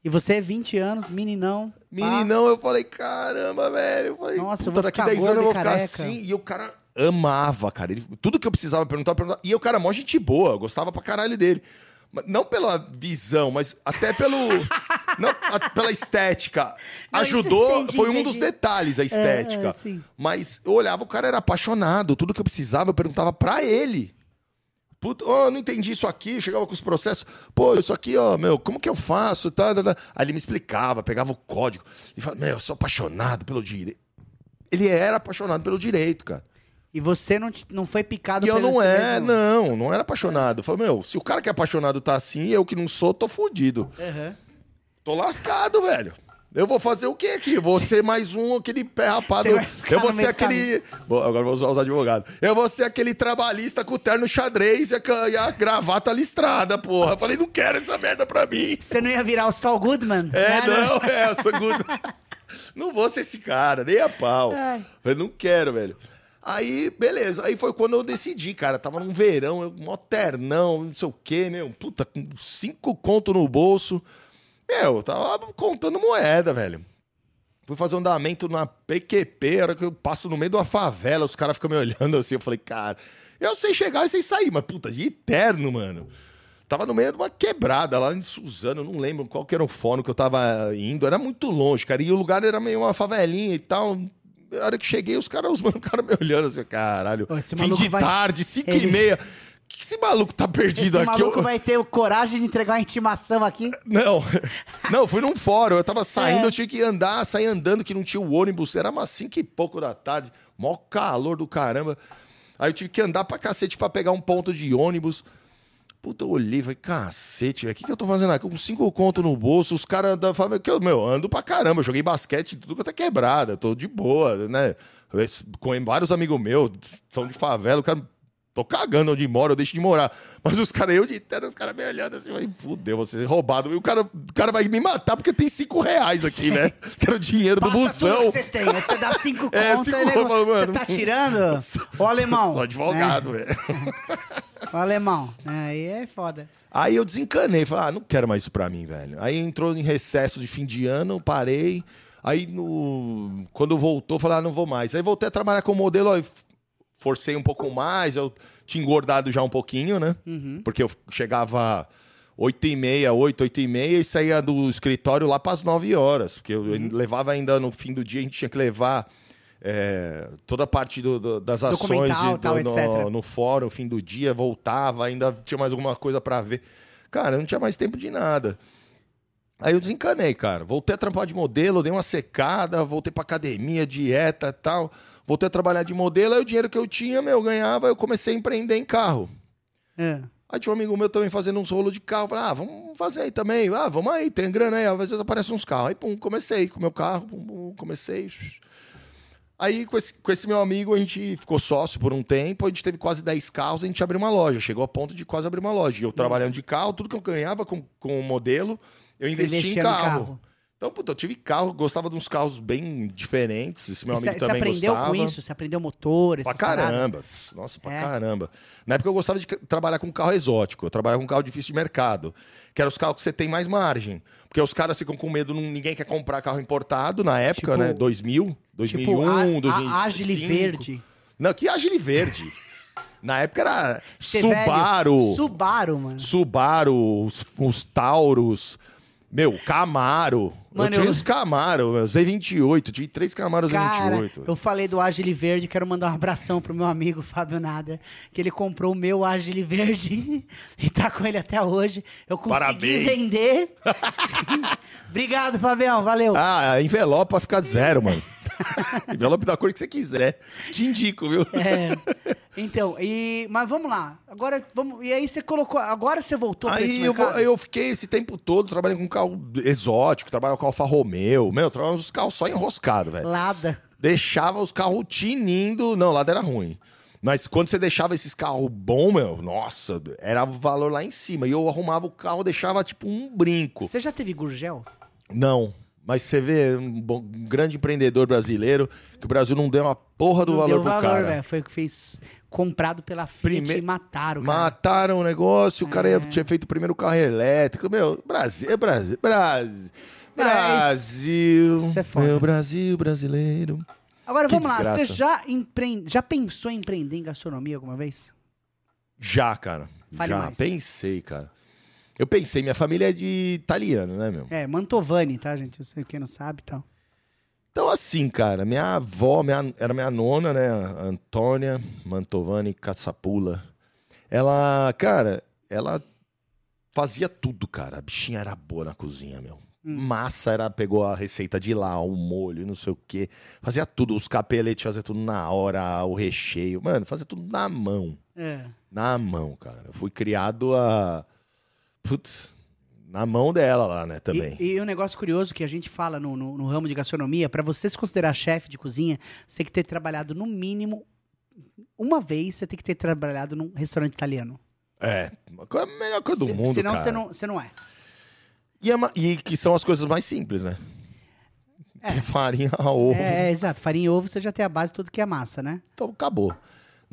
E você é 20 anos, meninão. pá. Meninão, eu falei, caramba, velho. Eu falei, Nossa, eu vou daqui ficar 10 anos eu vou e ficar careca. assim. E o cara amava, cara. Ele- tudo que eu precisava perguntar, eu perguntava. E o cara, mó gente boa, eu gostava pra caralho dele. Não pela visão, mas até pelo. *laughs* não, a- pela estética. Não, isso Ajudou, entendi, foi um entendi. dos detalhes, a estética. é, sim. Mas eu olhava, o cara era apaixonado. Tudo que eu precisava, eu perguntava pra ele. Puta, oh, não entendi isso aqui, chegava com os processos. Pô, isso aqui, ó, meu, como que eu faço? Tá, tá, tá. Aí ele me explicava, pegava o código e falava, meu, eu sou apaixonado pelo direito. Ele era apaixonado pelo direito, cara. E você não, não foi picado E eu pelo não esse é, mesmo- não, não era apaixonado. Eu falei, meu, se o cara que é apaixonado tá assim, eu que não sou, tô fudido. Aham. Tô lascado, velho. Eu vou fazer o quê aqui? Eu Vou ser mais um, aquele pé rapado. Eu vou ser aquele. Bom, agora eu vou usar os advogados. Eu vou ser aquele trabalhista com o terno xadrez e a, e a gravata listrada, porra. Eu falei, não quero essa merda pra mim. Você não ia virar o Saul Goodman? É, não, é, eu sou good. Não vou ser esse cara, nem a pau. Ai. Eu não quero, velho. Aí, beleza. Aí foi quando eu decidi, cara. Tava num verão, eu, mó ternão, não sei o quê, meu. Puta, com cinco conto no bolso. Meu, eu tava contando moeda, velho. Fui fazer um andamento na PQP, a hora que eu passo no meio de uma favela, os caras ficam me *laughs* olhando assim. Eu falei, cara, eu sei chegar e sei sair, mas puta, de eterno, mano. Tava no meio de uma quebrada lá em Suzano, não lembro qual que era o fórum que eu tava indo, era muito longe, cara. E o lugar era meio uma favelinha e tal. A hora que cheguei, os caras, *laughs* os mano, o cara me olhando assim, caralho. Ô, fim de vai- tarde, cinco Ele- e meia. O que esse maluco tá perdido Esse aqui? maluco Eu- vai ter coragem de entregar uma intimação aqui. Não, *laughs* não, fui num fórum. Eu tava saindo, É. eu tinha que andar, sair andando, que não tinha o ônibus. Era umas cinco e pouco da tarde. Mó calor do caramba. Aí eu tive que andar pra cacete pra pegar um ponto de ônibus. Puta, eu olhei falei, cacete, velho, o que, que eu tô fazendo aqui? Com cinco conto no bolso, os caras da favela, que eu, meu, ando pra caramba, eu joguei basquete, tudo quanto é quebrada, tô de boa, né? Eu, com vários amigos meus, são de favela, o cara, tô cagando onde moro, eu deixo de morar. Mas os caras, eu de terno, os caras me olhando assim, vai, fudeu, você é roubado. E o cara, o cara vai me matar porque tem cinco reais aqui, né? *laughs* Que era o dinheiro do Passa tudo busão. que você tem. Você dá cinco *laughs* É, contas cinco e nego- conto, Você mano. tá tirando? Ô, alemão. Sou advogado, velho. É, *laughs* ô, alemão. Aí é foda. Aí eu desencanei, falei, ah, não quero mais isso pra mim, velho. Aí entrou em recesso de fim de ano, parei. Aí no... quando voltou, falei, ah, não vou mais. Aí voltei a trabalhar com modelo, f- forcei um pouco mais, eu tinha engordado já um pouquinho, né? Porque eu chegava 8 e meia, 8, 8 e meia e saía do escritório lá pras 9 horas. Porque eu levava ainda no fim do dia, a gente tinha que levar é, toda a parte do- do- das ações e do- tal, no, no fórum, fim do dia, voltava, ainda tinha mais alguma coisa pra ver. Cara, eu não tinha mais tempo de nada. Aí eu desencanei, cara. Voltei a trampar de modelo, dei uma secada, voltei pra academia, dieta e tal. Voltei a trabalhar de modelo, aí o dinheiro que eu tinha, meu, eu ganhava, eu comecei a empreender em carro. É. Aí tinha um amigo meu também fazendo uns rolos de carro. Falei, ah, vamos fazer aí também. Ah, vamos aí, tem grana aí. Às vezes aparecem uns carros. Aí, pum, comecei com o meu carro, pum, pum, comecei. Aí, com esse, com esse meu amigo, a gente ficou sócio por um tempo. A gente teve quase 10 carros, a gente abriu uma loja. Chegou a ponto de quase abrir uma loja. E eu trabalhando de carro, tudo que eu ganhava com, com o modelo, eu Você investi em carro. carro. Então, puta, eu tive carro, gostava de uns carros bem diferentes. Esse meu Você amigo você também aprendeu gostava. com isso? Você aprendeu motor, Pra essas paradas? caramba. Nossa, pra É. caramba. Na época eu gostava de trabalhar com carro exótico. Eu trabalhava com carro difícil de mercado. Que eram os carros que você tem mais margem. Porque os caras ficam com medo, ninguém quer comprar carro importado na época, Tipo- né? 2000, 2001, Tipo, a, 2005. a Agile Verde. Não, que Agile Verde. na época era Chevelle. Subaru. Subaru, mano. Subaru, os, os Tauros. Meu, Camaro. Mano, eu tinha eu- os Camaro, meu, Z28. Tive três Camaros Cara, Z28. eu falei do Agile Verde, quero mandar um abração pro meu amigo Fábio Nader, que ele comprou o meu Agile Verde *laughs* e tá com ele até hoje. Eu consegui Parabéns. vender. *laughs* Obrigado, Fabião, valeu. Ah, envelope pra ficar zero, mano. *laughs* envelope da cor que você quiser. Te indico, viu? É, então, e, mas vamos lá. Agora, vamos, e aí você colocou, agora você voltou Aí eu, vou- aí eu fiquei esse tempo todo trabalhando com carro exótico, trabalhava com Alfa Romeo. Meu, trabalhava com os carros só enroscado, velho. Lada. Deixava os carros tinindo. Não, lá era ruim. Mas quando você deixava esses carros bons, meu, nossa, era o valor lá em cima. E eu arrumava o carro, deixava tipo um brinco. Você já teve Gurgel? Não. Mas você vê um, bom- um grande empreendedor brasileiro que o Brasil não deu uma porra do Não valor deu pro valor, cara. velho. Foi o que fez comprado pela Fiat Prime- e mataram, cara. Mataram o negócio, o cara É. tinha feito o primeiro carro elétrico. Meu, Brasil, é Brasil, Brasil. É, Brasil. isso é foda. Meu Brasil brasileiro. Agora Que vamos lá, desgraça. você já, empre... já pensou em empreender em gastronomia alguma vez? Já, cara. Fale já. mais. Pensei, cara. Eu pensei, minha família é de italiano, né, meu? É, Mantovani, tá, gente? Eu sei quem não sabe e tal. Então, assim, cara, minha avó minha, era minha nona, né? Antônia Mantovani Caçapula. Ela, cara, ela fazia tudo, cara. A bichinha era boa na cozinha, meu. Massa era, pegou a receita de lá, o molho, não sei o quê. Fazia tudo, os capeletes fazia tudo na hora, o recheio. Mano, fazia tudo na mão. É. Na mão, cara. Eu fui criado a. Putz, na mão dela lá, né, também. E, e um negócio curioso que a gente fala no, no, no ramo de gastronomia, pra você se considerar chefe de cozinha, você tem que ter trabalhado no mínimo uma vez, você tem que ter trabalhado num restaurante italiano. É, a melhor coisa do Se- mundo, Senão cara. você não, você não é. E, é e que são as coisas mais simples, né? É. *laughs* Farinha, ovo. É, é, exato. Farinha e ovo, você já tem a base toda que é massa, né? Então acabou.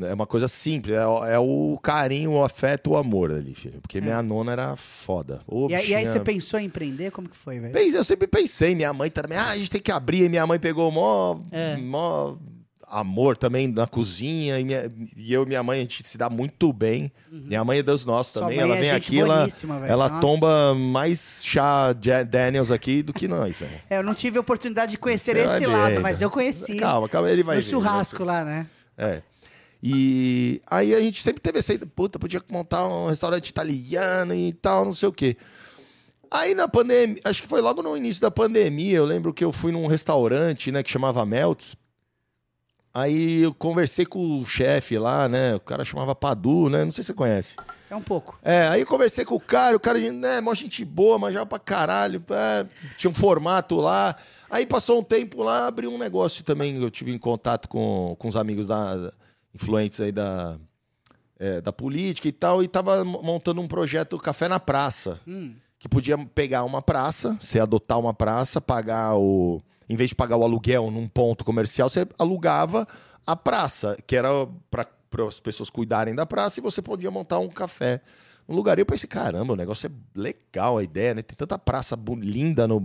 É uma coisa simples, é, o- é o carinho, o afeto, o amor ali, filho. Porque minha nona era foda. Ô, É. E, aí- e aí você pensou em empreender? Como que foi, velho? Eu sempre pensei, minha mãe também, ah, a gente tem que abrir, e minha mãe pegou mó, É. mó amor também na cozinha, e, minha- e eu e minha mãe, a gente se dá muito bem. Minha mãe é dos nossos Uhum. Sua também, ela é vem aqui, ela, ela Nossa. tomba mais chá Daniels aqui do que nós, velho. É, eu não tive a oportunidade de conhecer Você esse lado, mas eu conheci. Calma, calma, ele vai no ver, churrasco lá, né? É. E aí a gente sempre teve essa ideia, puta, podia montar um restaurante italiano e tal, não sei o quê. Aí na pandemia, acho que foi logo no início da pandemia, eu lembro que eu fui num restaurante, né, que chamava Melts. Aí eu conversei com o chefe lá, né, o cara chamava Padu, né, não sei se você conhece. É um pouco. É, aí conversei com o cara, o cara, né, mó gente boa, manjava pra caralho, é, tinha um formato lá. Aí passou um tempo lá, abriu um negócio também, eu tive em contato com, com os amigos da- influentes aí da, é, da política e tal, e tava mo- montando um projeto Café na Praça, Hum. que podia pegar uma praça, você adotar uma praça, pagar o... Em vez de pagar o aluguel num ponto comercial, você alugava a praça, que era para as pessoas cuidarem da praça, e você podia montar um café no lugar. E eu pensei, caramba, o negócio é legal a ideia, né? Tem tanta praça linda no,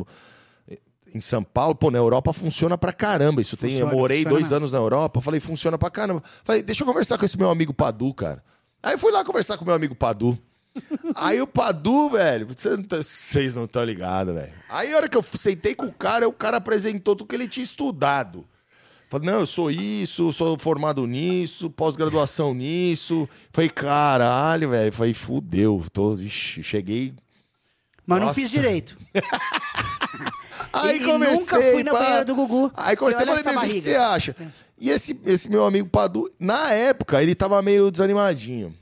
em São Paulo. Pô, na Europa funciona pra caramba. Isso tem, eu Funciona, morei funciona dois anos na Europa, falei, funciona pra caramba. Falei, deixa eu conversar com esse meu amigo Padu, cara. Aí eu fui lá conversar com meu amigo Padu. *laughs* Aí o Padu, velho, não tá- vocês não estão ligados, velho. Aí a hora que eu sentei com o cara, o cara apresentou tudo que ele tinha estudado. Falei, não, eu sou isso, sou formado nisso, pós-graduação nisso. Falei, caralho, velho. Falei, fudeu. Tô, vixi, cheguei. Mas não Nossa. fiz direito. *laughs* Aí E- e comecei. nunca fui na banheira do Gugu. Aí comecei a Falei, falar, olha "Meu, o que você acha? E esse, esse meu amigo Padu, na época, ele tava meio desanimadinho.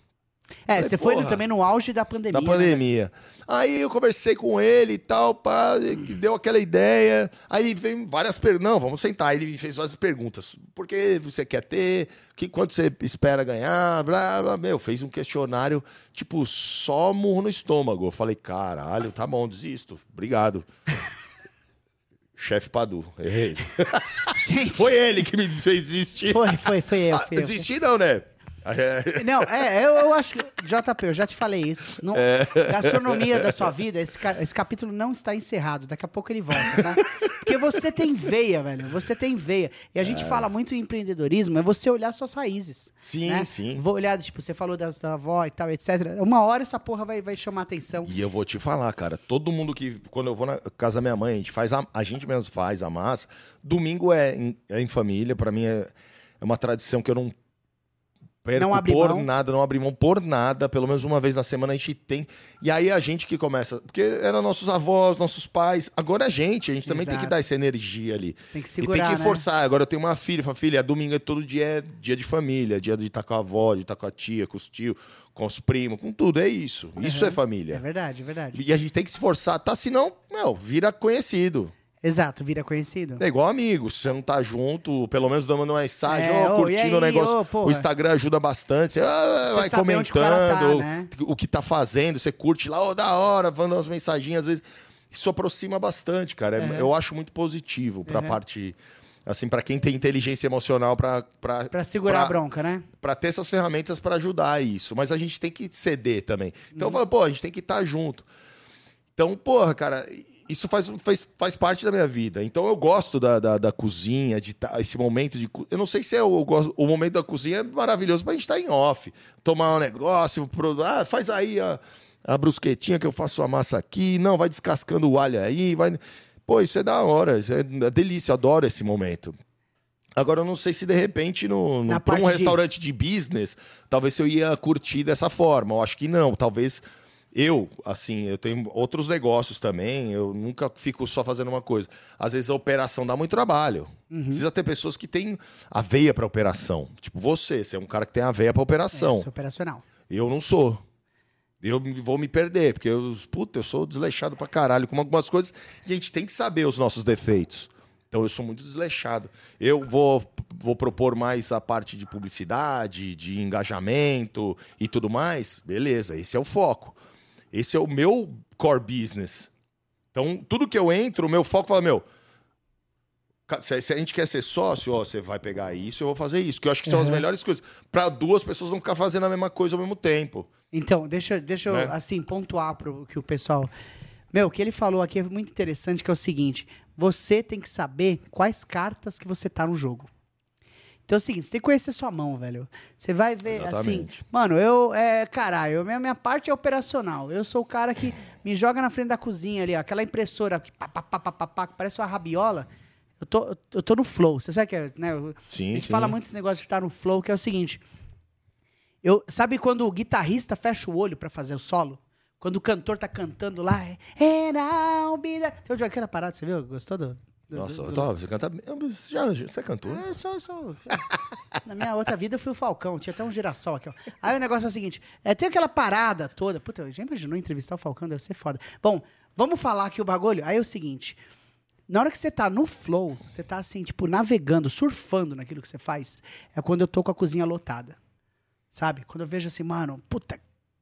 É, Falei, você foi também no auge da pandemia. Da né, pandemia. Aí eu conversei com ele e tal, pá, deu aquela ideia. Aí veio várias perguntas. Não, vamos sentar. Ele me fez várias perguntas. Por que você quer ter? Que, quanto você espera ganhar? Blá, blá. Meu, fez um questionário, tipo, só murro no estômago. Eu falei, caralho, tá bom, desisto. Obrigado. Chefe Padu. Errei. Gente, *laughs* Foi ele que me fez desistir. foi, foi, foi eu. Ah, eu. desistir não, né? É, Não, é, eu, eu acho que. JP, eu já te falei isso. Não, É. Gastronomia da sua vida, esse, ca- esse capítulo não está encerrado. Daqui a pouco ele volta, tá? Porque você tem veia, velho. Você tem veia. E a gente fala muito em empreendedorismo, é você olhar suas raízes. Sim, né? sim. Vou olhar, tipo, você falou da sua avó e tal, etc. Uma hora essa porra vai, vai chamar atenção. E eu vou te falar, cara, todo mundo que. Quando eu vou na casa da minha mãe, a gente faz a, a gente mesmo faz a massa. Domingo é em, é em família, pra mim é, é uma tradição que eu não perco Não abre por mão. nada, não abri mão por nada. Pelo menos uma vez na semana a gente tem. E aí a gente que começa. Porque eram nossos avós, nossos pais. Agora é a gente, a gente também tem que Exato. dar essa energia ali. Tem que e segurar, tem que né? forçar. Agora eu tenho uma filha, fala, filha, domingo é todo dia é dia de família, dia de estar com a avó, de estar com a tia, com os tios, com os primos, com tudo. É isso. Isso é É família. verdade, é verdade. E a gente tem que se forçar, tá? Senão, meu, vira conhecido. Exato, vira conhecido. É igual amigo. Se você não tá junto, pelo menos dando uma mensagem, É, ó, curtindo aí, o negócio. o Instagram ajuda bastante. Você, ah, vai saber onde o cara tá, comentando né? o que tá fazendo, você curte lá, ó, da hora, mandando umas mensaginhas, às vezes. Isso aproxima bastante, cara. É- Uhum. Eu acho muito positivo pra Uhum. parte. Assim, pra quem tem inteligência emocional pra, pra, Pra segurar pra- a bronca, né? Pra ter essas ferramentas pra ajudar isso. Mas a gente tem que ceder também. Então Uhum. eu falo, pô, a gente tem que estar junto. Então, porra, cara, isso faz, faz, faz parte da minha vida. Então eu gosto da, da, da cozinha, de tá, esse momento de. Eu não sei se é o, gosto- o momento da cozinha é maravilhoso pra gente estar em off. Tomar um negócio, pro, ah, faz aí, ó. a brusquetinha que eu faço a massa aqui, não, vai descascando o alho aí, vai. Pô, isso é da hora, isso é delícia, eu adoro esse momento. Agora, eu não sei se de repente, no, no, Na pra um de- restaurante de business, talvez eu ia curtir dessa forma. Eu acho que não. Talvez eu, assim, eu tenho outros negócios também. Eu nunca fico só fazendo uma coisa. Às vezes a operação dá muito trabalho. Uhum. Precisa ter pessoas que têm a veia para operação. Tipo você, você é um cara que tem a veia para operação. É, sou operacional. Eu não sou. Eu vou me perder, porque eu, puta, eu sou desleixado pra caralho com algumas coisas e a gente tem que saber os nossos defeitos. Então eu sou muito desleixado. Eu vou, vou propor mais a parte de publicidade, de engajamento e tudo mais. Beleza, esse é o foco. Esse é o meu core business. Então, tudo que eu entro, o meu foco fala, meu, se a gente quer ser sócio, ó, você vai pegar isso, eu vou fazer isso. Que eu acho que são as Uhum. melhores coisas. Para duas pessoas não ficar fazendo a mesma coisa ao mesmo tempo. Então, deixa, deixa eu, Né? assim, pontuar pro que o pessoal... Meu, o que ele falou aqui é muito interessante, que é o seguinte. Você tem que saber quais cartas que você tá no jogo. Então é o seguinte, você tem que conhecer sua mão, velho. Você vai ver, Exatamente. assim... Mano, eu... É, caralho, minha, minha parte é operacional. Eu sou o cara que me joga na frente da cozinha ali, ó. Aquela impressora que, pá, pá, pá, pá, pá, pá, que parece uma rabiola. Eu tô, eu tô no flow. Você sabe que é, né? Sim, a gente sim. fala muito desse negócio de estar no flow, que é o seguinte. Eu, sabe quando o guitarrista fecha o olho pra fazer o solo? Quando o cantor tá cantando lá, é. Era aquela parada, você viu? Gostou do. Nossa, do- do- você canta bem. Você já, já- você cantou? É, só, só. Na minha outra vida eu fui o Falcão, tinha até um girassol aqui, ó. Aí o negócio é o seguinte: é, tem aquela parada toda. Puta, já imaginou entrevistar o Falcão? Deve ser foda. Bom, vamos falar aqui o bagulho? Aí é o seguinte. Na hora que você tá no flow, você tá assim, tipo, navegando, surfando naquilo que você faz, é quando eu tô com a cozinha lotada. Sabe? Quando eu vejo assim, mano, puta,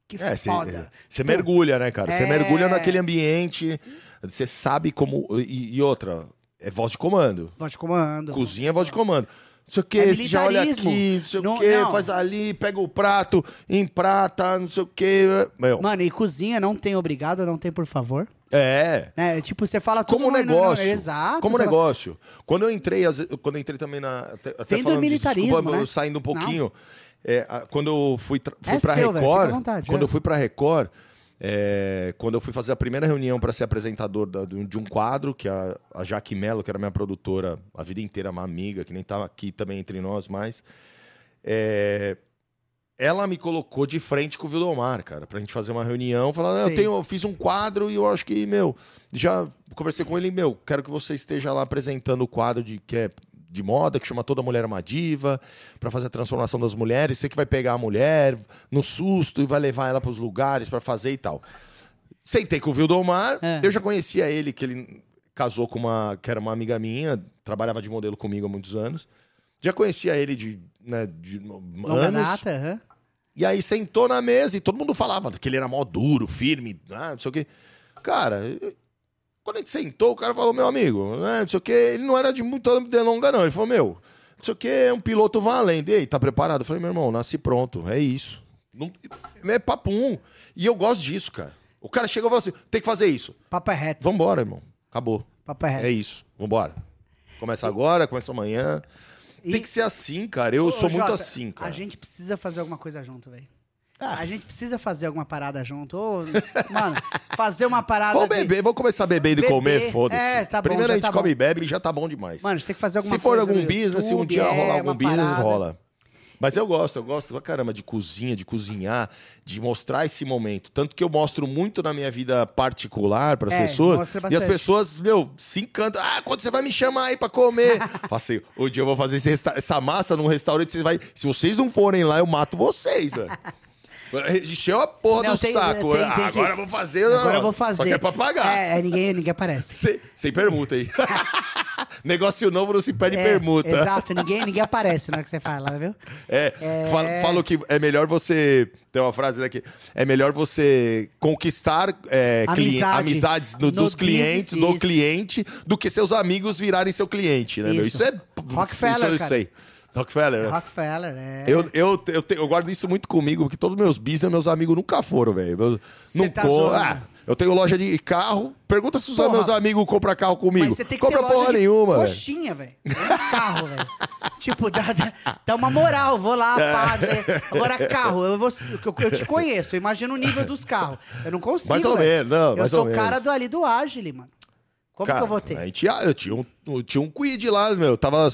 que É, você foda. você mergulha, né, cara? Você É. mergulha naquele ambiente, você sabe como. E, e outra, é voz de comando. Voz de comando. Cozinha é voz de comando. Não sei o É quê, você já olha aqui, não sei Não- o quê, não. faz ali, pega o prato, emprata, não sei o quê. Meu, Mano, e cozinha não tem obrigado, não tem por favor. é. Né? Tipo, você fala tudo Como no- negócio. Exato. Como você fala- negócio. Quando eu entrei, quando eu entrei também na. Até, até Vem do falando disso, militarismo, desculpa, né? saindo um pouquinho. É, quando eu fui, fui É pra seu, Record. vontade, quando é. eu fui pra Record. É, quando eu fui fazer a primeira reunião para ser apresentador da- de um- quadro, que a, a Jaque Mello, que era minha produtora a vida inteira, uma amiga, que nem tava aqui também entre nós mais. é, ela me colocou de frente com o Vildomar, cara, pra gente fazer uma reunião. Falando, "Ah, eu, tenho, eu fiz um quadro e eu acho que, meu, já conversei com ele, meu, quero que você esteja lá apresentando o quadro de que é de moda, que chama Toda Mulher é uma Diva, pra fazer a transformação das mulheres. Você que vai pegar a mulher no susto e vai levar ela pros lugares pra fazer e tal. Sentei com o Vildomar, É. eu já conhecia ele, que ele casou com uma, que era uma amiga minha, trabalhava de modelo comigo há muitos anos. Já conhecia ele de, né, de Longa anos. data. E aí sentou na mesa e todo mundo falava que ele era mó duro, firme, ah, não sei o quê. Cara, quando a gente sentou, o cara falou, meu amigo, né, não sei o quê, ele não era de muita delonga, não. Ele falou, meu, não sei o quê, é um piloto valendo. E aí, tá preparado? Eu falei, meu irmão, nasci pronto, é isso. Não, é papum. E eu gosto disso, cara. O cara chegou e falou assim: tem que fazer isso. Papo é reto. Vambora, irmão. Acabou. Papo é reto. É isso. Vambora. Começa agora, começa amanhã. E- Tem que ser assim, cara. Eu Ô, sou muito Jota, assim, cara. A gente precisa fazer alguma coisa junto, velho. Ah. A gente precisa fazer alguma parada junto. Ô, mano, fazer uma parada. Vamos de- beber, vamos começar e Beber. comer, foda-se. É, tá bom, Primeiro a gente tá come bom. e bebe e já tá bom demais. Mano, a gente tem que fazer alguma Se for algum business, se um dia é, rolar algum business, parada. rola. Mas eu gosto, eu gosto pra caramba de cozinha, de cozinhar, de mostrar esse momento. Tanto que eu mostro muito na minha vida particular pras É, pessoas. E as pessoas, meu, se encantam. Ah, quando você vai me chamar aí pra comer? *laughs* Fala assim, o dia eu vou fazer essa massa num restaurante, vocês vai... se vocês não forem lá, eu mato vocês, velho. Encheu a porra Não, do tem- saco. tem- Ah, tem que- agora vou fazer. Agora eu vou fazer. Só que é pra pagar. É, é, ninguém, ninguém aparece. *laughs* Sem, sem permuta aí. *laughs* Negócio novo não se pede É, permuta. Exato, ninguém, ninguém aparece na hora que você fala, viu? É, É. Falo, falo que é melhor você. Tem uma frase aqui. É melhor você conquistar é, Amizade. amizades no- No dos clientes, business, do isso. cliente, do que seus amigos virarem seu cliente, né, meu? Isso. Isso é. Rockefeller, isso eu cara. Rockefeller, né? Rockefeller, é. Eu, eu, eu, te- eu guardo isso muito comigo, porque todos os meus business, meus amigos nunca foram, velho. Não tá co- ah, eu tenho loja de carro. Pergunta se os Porra. meus amigos compram carro comigo. Mas você tem que Compra ter porra nenhuma, velho. coxinha, velho. É carro, velho. *laughs* Tipo, dá, dá, uma moral, vou lá, pá. né? Agora, carro, eu, vou, eu, eu te conheço, eu imagino o nível dos carros. Eu não consigo. Mais ou menos, não, Eu mais sou ou o cara menos. do, ali do Agile, mano. Como Cara, que eu vou ter? a gente- ah, eu tinha um, eu tinha um quid lá, meu. Tava,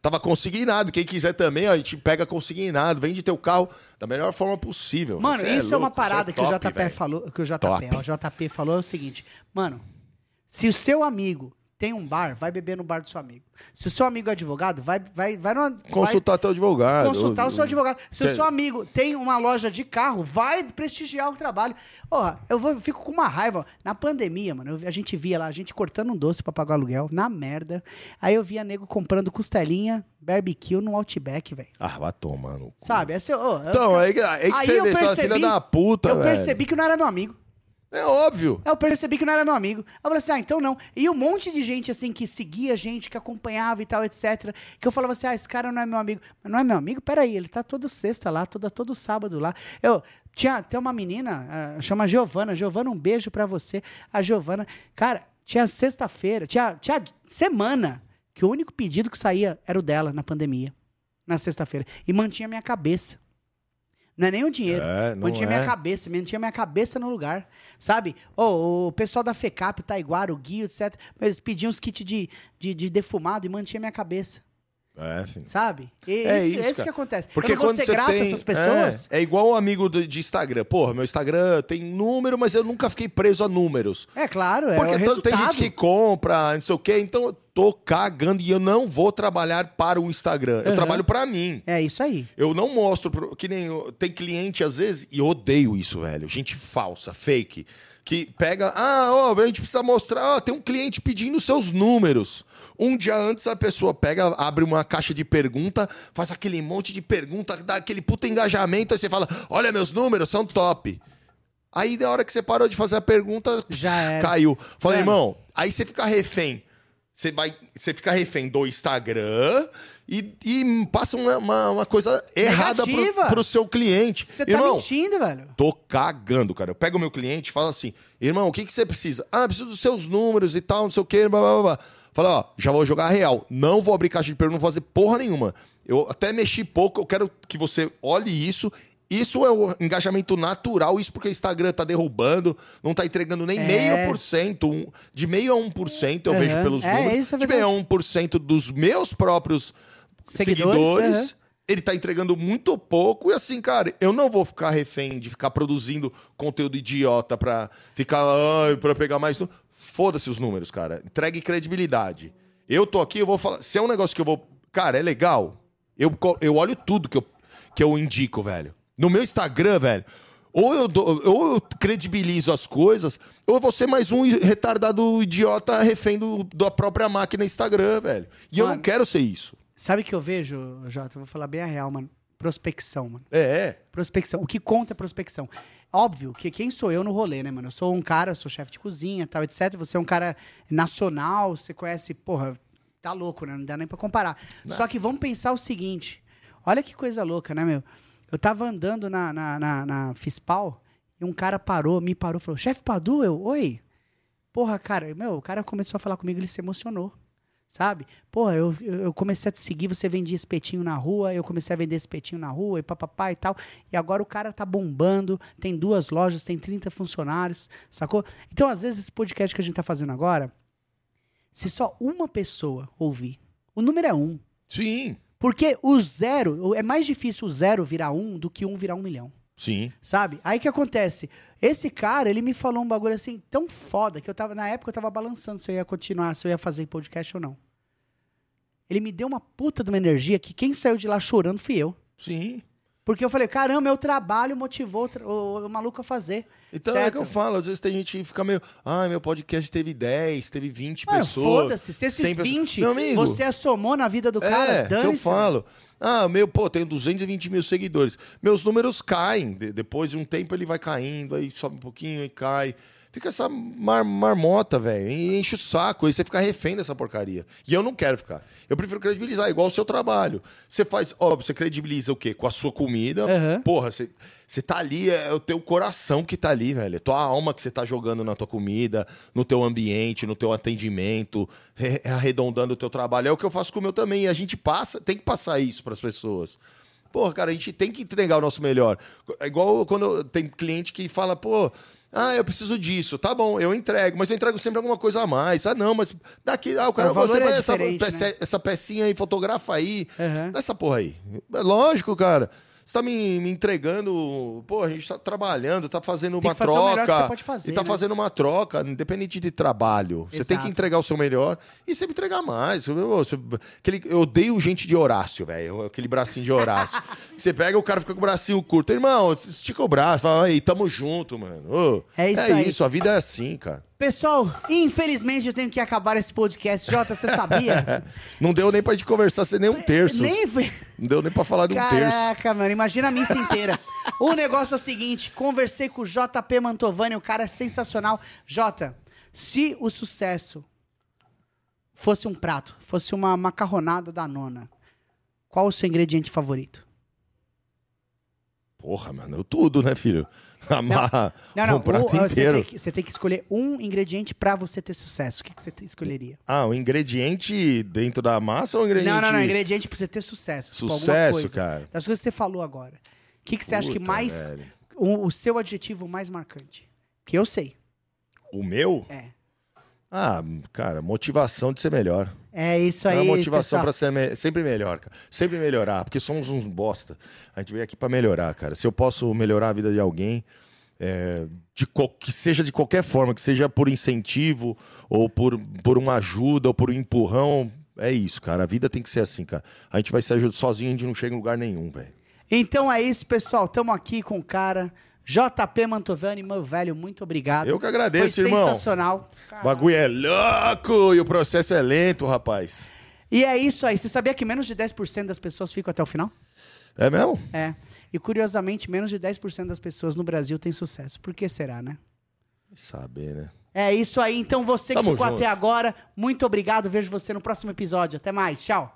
tava consignado. Quem quiser também, ó, a gente pega consignado, vende teu carro da melhor forma possível. Mano, Cê isso é, uma louco, cê parada que top, o JP velho. falou, que o JP, ó, o JP falou é o seguinte, mano, se o seu amigo tem um bar, vai beber no bar do seu amigo. Se o seu amigo é advogado, vai vai vai numa, vai Consultar teu advogado. consultar o seu advogado. Se o seu amigo tem uma loja de carro, vai prestigiar o trabalho. Ó, eu vou, fico com uma raiva. Na pandemia, mano, eu a gente via lá, a gente cortando um doce pra pagar o aluguel, na merda. Aí eu via nego comprando costelinha, barbecue no Outback, velho. Ah, vai tomar no cu. Sabe? Ó, eu- Então, aí, aí que Aí você eu essa percebi- filha da puta, eu percebi que não era meu amigo. É óbvio. Eu percebi que não era meu amigo. Eu falei assim, ah, então não. E um monte de gente, assim, que seguia a gente, que acompanhava e tal, etc. Que eu falava assim, ah, esse cara não é meu amigo. Mas não é meu amigo? Peraí, ele tá todo sexta lá, toda, todo sábado lá. Eu, tinha, tem uma menina, ah, chama Giovana. Giovana, um beijo pra você. A Giovana, cara, tinha sexta-feira, tinha, tinha semana que o único pedido que saía era o dela na pandemia. Na sexta-feira. E mantinha minha cabeça. Não é nem o dinheiro. É, mantinha é. minha cabeça, mantinha minha cabeça no lugar. Sabe? Ô, o pessoal da FECAP, Taiguara, o Guio, etc. Eles pediam os kits de, de, de defumado e mantinha minha cabeça. É, filho. Sabe? E É isso, isso, é isso cara. que acontece. Porque eu quando você grato tem, a essas pessoas. É, é igual o amigo do- de Instagram. Porra, meu Instagram tem número, mas eu nunca fiquei preso a números. É, claro, é Porque o tanto tem gente que compra, não sei o quê, então eu tô cagando e eu não vou trabalhar para o Instagram. Eu Aham. trabalho para mim. É isso aí. Eu não mostro, pro- que nem eu- tem cliente às vezes, e eu odeio isso, velho. Gente falsa, fake, que pega, ah, ó, a gente precisa mostrar, ó, tem um cliente pedindo seus números. Um dia antes a pessoa pega, abre uma caixa de pergunta, faz aquele monte de pergunta, dá aquele puta engajamento, aí você fala, olha, meus números são top. Aí na hora que você parou de fazer a pergunta, Já era. caiu. Falei, Mano. irmão, aí você fica refém. Você, vai, você fica refém do Instagram e, e passa uma, uma, uma coisa errada pro, pro seu cliente. Você tá irmão, mentindo, velho. tô cagando, cara. Eu pego o meu cliente e falo assim, irmão, o que, que você precisa? Ah, preciso dos seus números e tal, não sei o quê, blá, blá, blá. Fala, ó, já vou jogar real. Não vou abrir caixa de pergunta, não vou fazer porra nenhuma. Eu até mexi pouco, eu quero que você olhe isso. Isso é o engajamento natural, isso porque o Instagram tá derrubando, não tá entregando nem É. meio por cento, de meio a um por cento, eu Aham. vejo pelos É, números, é de meio a um por cento dos meus próprios Seguidores, seguidores, aham. ele tá entregando muito pouco. E assim, cara, eu não vou ficar refém de ficar produzindo conteúdo idiota pra ficar, ai, pra pegar mais. Foda-se os números, cara. Entregue credibilidade. Eu tô aqui, eu vou falar. Se é um negócio que eu vou. Cara, é legal. Eu, eu olho tudo que eu, que eu indico, velho. No meu Instagram, velho. Ou eu, dou- ou eu credibilizo as coisas, ou eu vou ser mais um retardado idiota refém do, da própria máquina Instagram, velho. E eu não Mano. quero ser isso. Sabe o que eu vejo, Jota? Eu vou falar bem a real, mano. Prospecção, mano. É, é. Prospecção. O que conta é prospecção. Óbvio que quem sou eu no rolê, né, mano? Eu sou um cara, eu sou chefe de cozinha, tal, etc. Você é um cara nacional, você conhece, porra, tá louco, né? Não dá nem pra comparar. Só que vamos pensar o seguinte. Olha que coisa louca, né, meu? Eu tava andando na, na, na, na Fispal e um cara parou, me parou, falou, chefe Padu, eu, oi. Porra, cara, meu, o cara começou a falar comigo, ele se emocionou. Sabe? Porra, eu, eu comecei a te seguir, você vendia espetinho na rua, eu comecei a vender espetinho na rua e papapá e tal. E agora o cara tá bombando, tem duas lojas, tem 30 funcionários, sacou? Então, às vezes, esse podcast que a gente tá fazendo agora, se só uma pessoa ouvir, o número é um. Sim. Porque o zero, é mais difícil o zero virar um do que um virar um milhão. Sim. Sabe? Aí que acontece? Esse cara, ele me falou um bagulho assim tão foda que eu tava, na época eu tava balançando se eu ia continuar, se eu ia fazer podcast ou não. Ele me deu uma puta de uma energia que quem saiu de lá chorando fui eu. Sim. Porque eu falei, caramba, meu trabalho motivou o, o- maluco a fazer. Então é certo? que eu falo, às vezes tem gente que fica meio, ah, meu podcast teve 10, teve 20 Mano, pessoas. foda-se, se esses 100 pessoas. 20 Meu amigo, você assomou na vida do cara, é, que eu falo. Ah, meu, pô, tenho 220 mil seguidores. Meus números caem. de- depois de um tempo ele vai caindo, aí sobe um pouquinho e cai. Fica essa mar- marmota, velho. E enche o saco. Aí você fica refém dessa porcaria. E eu não quero ficar. Eu prefiro credibilizar, igual o seu trabalho. Você faz, ó, você credibiliza o quê? Com a sua comida. Aham. Porra, você, você tá ali, é o teu coração que tá ali, velho. É tua alma que você tá jogando na tua comida, no teu ambiente, no teu atendimento, re- arredondando o teu trabalho. É o que eu faço com o meu também. E a gente passa, tem que passar isso pras pessoas. Porra, cara, a gente tem que entregar o nosso melhor. É igual quando tem cliente que fala, pô, ah, eu preciso disso. Tá bom, eu entrego, mas eu entrego sempre alguma coisa a mais. Ah, não, mas daqui, ah, o cara, O valor você é vai essa, diferente, peça- né? essa pecinha aí, fotografa aí. Dá essa porra aí. É lógico, cara. Você tá me, me entregando. Pô, a gente tá trabalhando, tá fazendo Tem uma troca. que você pode fazer, e tá né? fazendo uma troca, independente de trabalho. Você tem que Exato. entregar o seu melhor e sempre entregar mais. Eu, aquele, eu odeio gente de Horácio, velho. Aquele bracinho de Horácio. *laughs* você pega o cara fica com o bracinho curto. Irmão, estica o braço, fala, aí, tamo junto, mano. Ô, É isso aí. isso, a vida é assim, cara. Pessoal, infelizmente eu tenho que acabar esse podcast. Jota, você sabia? *laughs* Não deu nem pra gente conversar sem nem um terço. Nem foi. Não deu nem pra falar de um terço. Caraca, mano, imagina a missa inteira. o negócio é o seguinte: conversei com o JP Mantovani, o cara é sensacional. Jota, se o sucesso fosse um prato, fosse uma macarronada da nona, qual o seu ingrediente favorito? Porra, mano, eu tudo, né, filho? *laughs* Amarra Não, não, um prato o- você, inteiro. tem que, você tem que escolher um ingrediente pra você ter sucesso. O que, que você escolheria? Ah, o ingrediente dentro da massa ou o ingrediente... Não, não, não, ingrediente pra você ter sucesso. tipo, Sucesso, coisa. cara. Das coisas que você falou agora. O que, que você acha que Puta, mais. O, o seu adjetivo mais marcante? Que eu sei. O meu? É. Ah, cara, motivação de ser melhor. É isso É aí. uma motivação pra ser me- sempre melhor, cara. Sempre melhorar, porque somos uns bosta. A gente veio aqui pra melhorar, cara. Se eu posso melhorar a vida de alguém, é, de que seja de qualquer forma, que seja por incentivo, ou por, por uma ajuda, ou por um empurrão, é isso, cara. A vida tem que ser assim, cara. A gente vai se ajudar sozinho, a gente não chega em lugar nenhum, velho. Então é isso, pessoal. Tamo aqui com o cara. JP Mantovani, meu velho, muito obrigado. Eu que agradeço, Foi irmão. sensacional. O bagulho é louco e o processo é lento, rapaz. E é isso aí. Você sabia que menos de 10% das pessoas ficam até o final? É mesmo? É. E curiosamente, menos de 10% das pessoas no Brasil têm sucesso. Por que será, né? Saber, né? É isso aí. Então você que Tamo ficou junto. até agora, muito obrigado. Vejo você no próximo episódio. Até mais. Tchau.